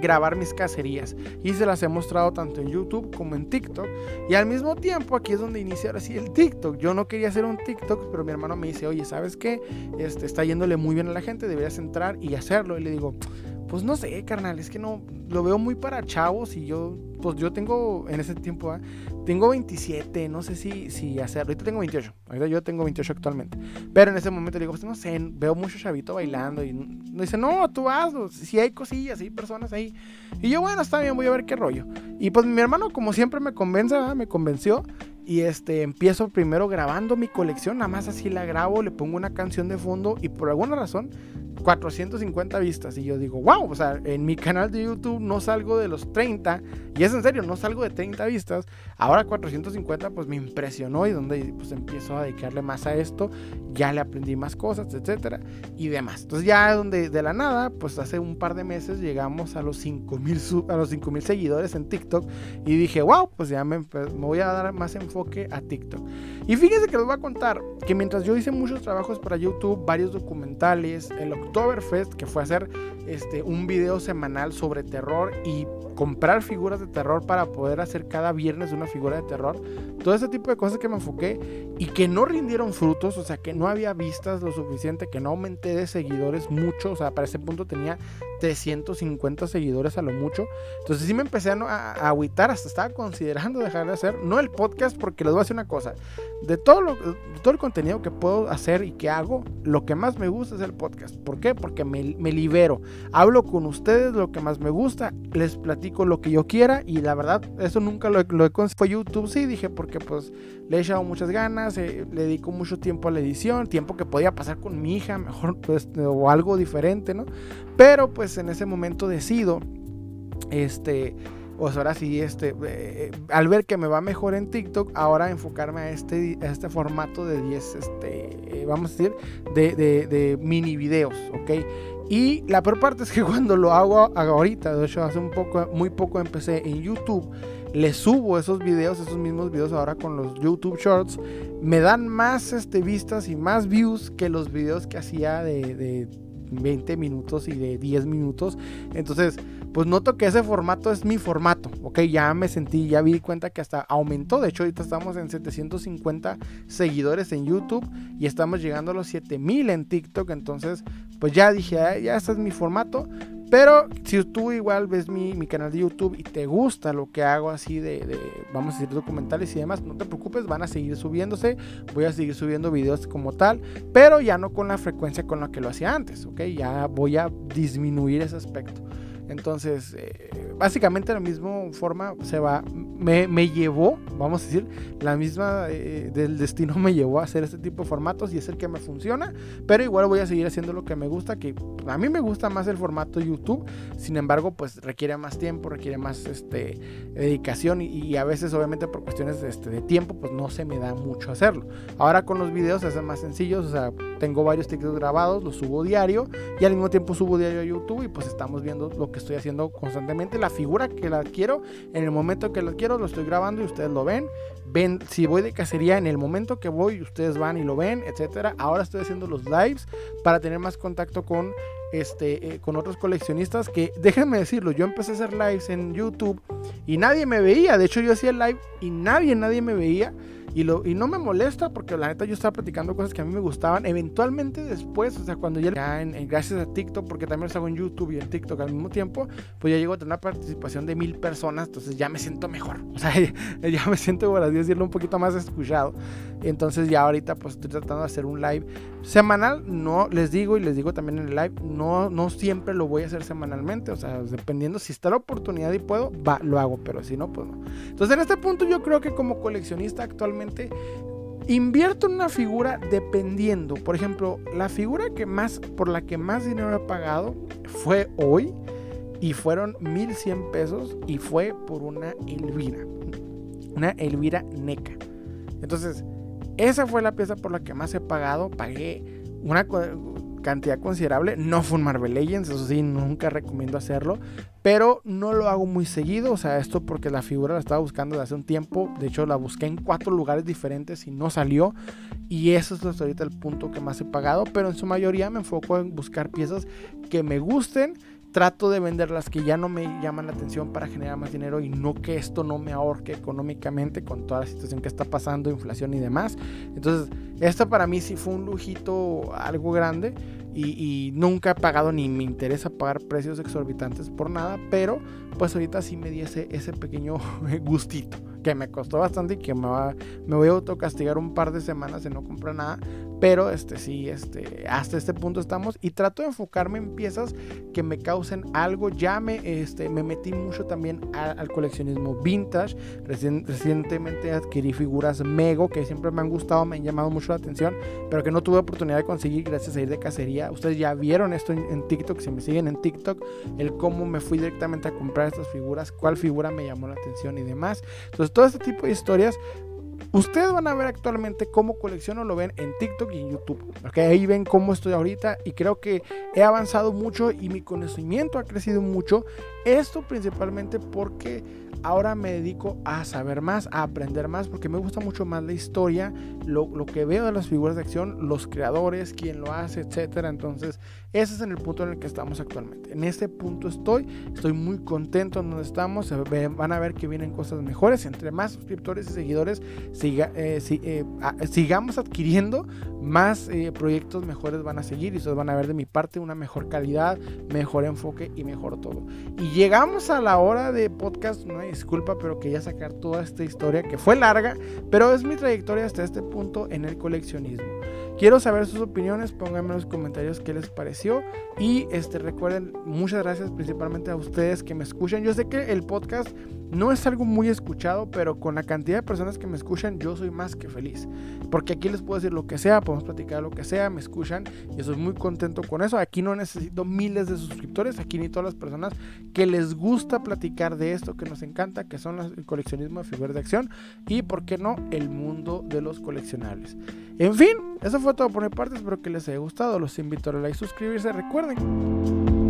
Speaker 1: grabar mis cacerías. Y se las he mostrado tanto en YouTube como en TikTok. Y al mismo tiempo aquí es donde inicia ahora sí el TikTok. Yo no quería hacer un TikTok pero mi hermano me dice oye sabes qué este está yéndole muy bien a la gente deberías entrar y hacerlo y le digo pues no sé, carnal, es que no, lo veo muy para chavos y yo, pues yo tengo, en ese tiempo, ¿eh? tengo 27, no sé si, si hacer, ahorita tengo 28, ahorita yo tengo 28 actualmente, pero en ese momento digo, pues no sé, veo mucho chavito bailando y me dice, no, tú hazlo, si hay cosillas, hay personas ahí, y yo, bueno, está bien, voy a ver qué rollo, y pues mi hermano como siempre me convence, me convenció, y este empiezo primero grabando mi colección, nada más así la grabo, le pongo una canción de fondo y por alguna razón 450 vistas. Y yo digo, wow, o sea, en mi canal de YouTube no salgo de los 30. Y es en serio, no salgo de 30 vistas. Ahora 450 pues me impresionó y donde pues empiezo a dedicarle más a esto. Ya le aprendí más cosas, etcétera. Y demás. Entonces ya donde de la nada, pues hace un par de meses llegamos a los 5000 a los 5000 seguidores en TikTok. Y dije, wow, pues ya me, me voy a dar más enfoque a TikTok. Y fíjense que les voy a contar que mientras yo hice muchos trabajos para YouTube, varios documentales, el Oktoberfest, que fue hacer este, un video semanal sobre terror y comprar figuras de terror para poder hacer cada viernes una figura de terror. Todo ese tipo de cosas que me enfoqué y que no rindieron frutos, o sea, que no había vistas lo suficiente, que no aumenté de seguidores mucho, o sea, para ese punto tenía 350 seguidores a lo mucho. Entonces sí me empecé a, a, agüitar, hasta estaba considerando dejar de hacer, no el podcast, porque les voy a decir una cosa, de todo, lo, todo el contenido que puedo hacer y que hago, lo que más me gusta es el podcast. ¿Por qué? Porque me, libero, hablo con ustedes lo que más me gusta, les platico lo que yo quiera y la verdad, eso nunca lo, lo he conseguido. Fue YouTube, sí, dije, porque pues le he echado muchas ganas, eh, le dedico mucho tiempo a la edición, tiempo que podía pasar con mi hija, mejor pues, o algo diferente, ¿no? Pero pues en ese momento decido, este, pues ahora sí, este, eh, al ver que me va mejor en TikTok, ahora enfocarme a este, este formato de 10, este, eh, vamos a decir, de, de, de, mini videos, ¿ok? Y la peor parte es que cuando lo hago ahorita, de hecho hace un poco, muy poco empecé en YouTube, le subo esos videos, esos mismos videos ahora con los YouTube Shorts, me dan más este, vistas y más views que los videos que hacía de, de 20 minutos y de 10 minutos. Entonces, pues noto que ese formato es mi formato, ok, ya me sentí, ya vi cuenta que hasta aumentó, de hecho ahorita estamos en 750 seguidores en YouTube y estamos llegando a los 7000 en TikTok, entonces pues ya dije, ah, ya este es mi formato, pero si tú igual ves mi, mi, canal de YouTube y te gusta lo que hago así de, de, vamos a decir, documentales y demás, no te preocupes, van a seguir subiéndose. Voy a seguir subiendo videos como tal, pero ya no con la frecuencia con la que lo hacía antes, ¿ok? Ya voy a disminuir ese aspecto. Entonces, eh, básicamente la misma forma se va, me, me, llevó, vamos a decir, la misma eh, del destino me llevó a hacer este tipo de formatos y es el que me funciona, pero igual voy a seguir haciendo lo que me gusta, que a mí me gusta más el formato YouTube, sin embargo, pues requiere más tiempo, requiere más este, dedicación y, a veces obviamente por cuestiones de, este, de tiempo, pues no se me da mucho hacerlo. Ahora con los videos se más sencillos, o sea, tengo varios TikToks grabados, los subo diario y al mismo tiempo subo diario a YouTube y pues estamos viendo lo que estoy haciendo constantemente. La figura que la quiero, en el momento que la quiero, lo estoy grabando y ustedes lo ven. Ven, si voy de cacería, en el momento que voy, ustedes van y lo ven, etcétera. Ahora estoy haciendo los lives para tener más contacto con este, eh, con otros coleccionistas que, déjenme decirlo, yo empecé a hacer lives en YouTube y nadie me veía. De hecho, yo hacía live y nadie, nadie me veía. Y, lo, y no me molesta porque la neta yo estaba platicando cosas que a mí me gustaban. Eventualmente después, o sea, cuando ya, ya en, en, gracias a TikTok, porque también lo hago en YouTube y en TikTok al mismo tiempo, pues ya llego a tener una participación de mil personas, entonces ya me siento mejor. O sea, ya, ya me siento, por así decirlo, un poquito más escuchado. Entonces ya ahorita pues estoy tratando de hacer un live semanal. No, les digo y les digo también en el live, no, no siempre lo voy a hacer semanalmente. O sea, dependiendo si está la oportunidad y puedo, va, lo hago, pero si no, pues no. Entonces en este punto yo creo que como coleccionista invierto en una figura dependiendo. Por ejemplo, la figura que más, por la que más dinero he pagado fue hoy y fueron 1100 pesos y fue por una Elvira. Una Elvira NECA. Entonces, esa fue la pieza por la que más he pagado. Pagué una cantidad considerable. No fue un Marvel Legends, eso sí, nunca recomiendo hacerlo. Pero no lo hago muy seguido, o sea, esto porque la figura la estaba buscando desde hace un tiempo. De hecho, la busqué en cuatro lugares diferentes y no salió. Y eso es hasta ahorita el punto que más he pagado. Pero en su mayoría me enfoco en buscar piezas que me gusten trato de vender las que ya no me llaman la atención para generar más dinero y no que esto no me ahorque económicamente con toda la situación que está pasando, inflación y demás. Entonces, esto para mí sí fue un lujito algo grande y, nunca he pagado ni me interesa pagar precios exorbitantes por nada, pero pues ahorita sí me di ese, ese pequeño gustito. que me costó bastante y que me, va, me voy a autocastigar un par de semanas de no comprar nada. Pero este sí, este, hasta este punto estamos y trato de enfocarme en piezas que me causen algo. Ya me, este, me metí mucho también al coleccionismo vintage. recientemente adquirí figuras Mego que siempre me han gustado, me han llamado mucho la atención, pero que no tuve oportunidad de conseguir gracias a ir de cacería. Ustedes ya vieron esto en, en TikTok, si me siguen en TikTok, el cómo me fui directamente a comprar estas figuras, cuál figura me llamó la atención y demás. Entonces todo este tipo de historias Ustedes van a ver actualmente cómo colecciono, lo ven en TikTok y en YouTube. Ahí ven cómo estoy ahorita y creo que he avanzado mucho y mi conocimiento ha crecido mucho. Esto principalmente porque ahora me dedico a saber más, a aprender más, porque me gusta mucho más la historia, lo, que veo de las figuras de acción, los creadores, quién lo hace, etcétera. Entonces, ese es en el punto en el que estamos actualmente. En este punto estoy, estoy muy contento en donde estamos. Van a ver que vienen cosas mejores. Entre más suscriptores y seguidores eh, eh, sigamos adquiriendo, más eh, proyectos mejores van a seguir y ustedes van a ver de mi parte una mejor calidad, mejor enfoque y mejor todo. Y llegamos a la hora de podcast, no disculpa, pero quería sacar toda esta historia que fue larga, pero es mi trayectoria hasta este punto en el coleccionismo. Quiero saber sus opiniones, pónganme en los comentarios qué les pareció y este recuerden, muchas gracias principalmente a ustedes que me escuchan. Yo sé que el podcast no es algo muy escuchado, pero con la cantidad de personas que me escuchan, yo soy más que feliz. Porque aquí les puedo decir lo que sea, podemos platicar lo que sea, me escuchan y estoy muy contento con eso. Aquí no necesito miles de suscriptores, aquí ni todas las personas que les gusta platicar de esto que nos encanta, que son el coleccionismo de figuras de acción y, ¿por qué no?, el mundo de los coleccionables. En fin, eso fue todo por mi parte, espero que les haya gustado. Los invito a like suscribirse. Recuerden